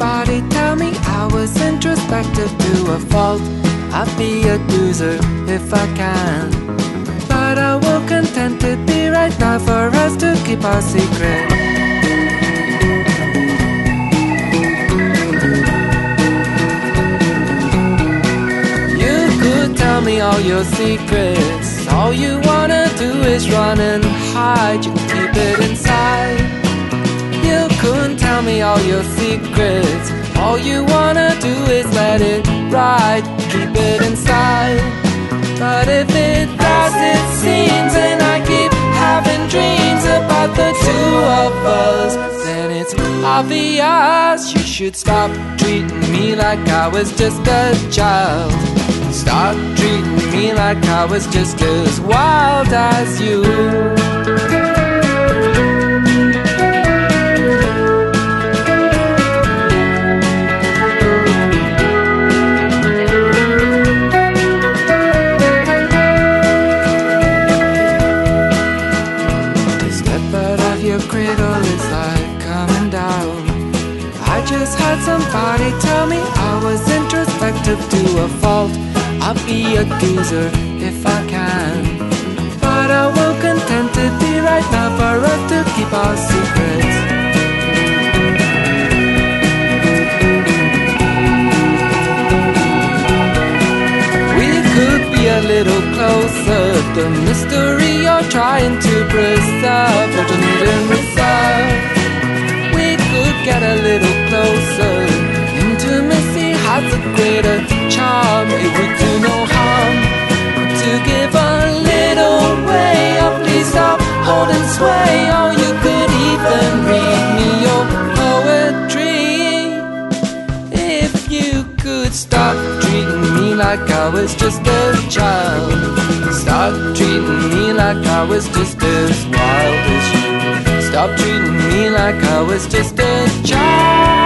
Somebody tell me I was introspective to a fault. I'll be a loser if I can. But I will content it be right now for us to keep our secret. You could tell tell me all your secrets. All you wanna do is run and hide. You keep it inside. Couldn't tell me all your secrets. All you wanna do is let it ride. Keep it inside. But if it does, it seems, and I keep having dreams about the two of us, then it's obvious you should stop treating me like I was just a child. Stop treating me like I was just as wild as you. Somebody tell me I was introspective to a fault. I'll be a geezer if I can. But I will content to be right now for us to keep our secrets. We could be a little closer. The mystery you're trying to preserve, But urgent and reserve. We could get a little. A greater charm. It would do no harm to give a little way. Oh, please stop holding sway. Or you could even read me your poetry. If you could stop treating me like I was just a child. Stop treating me like I was just as wild as you. Stop treating me like I was just a child.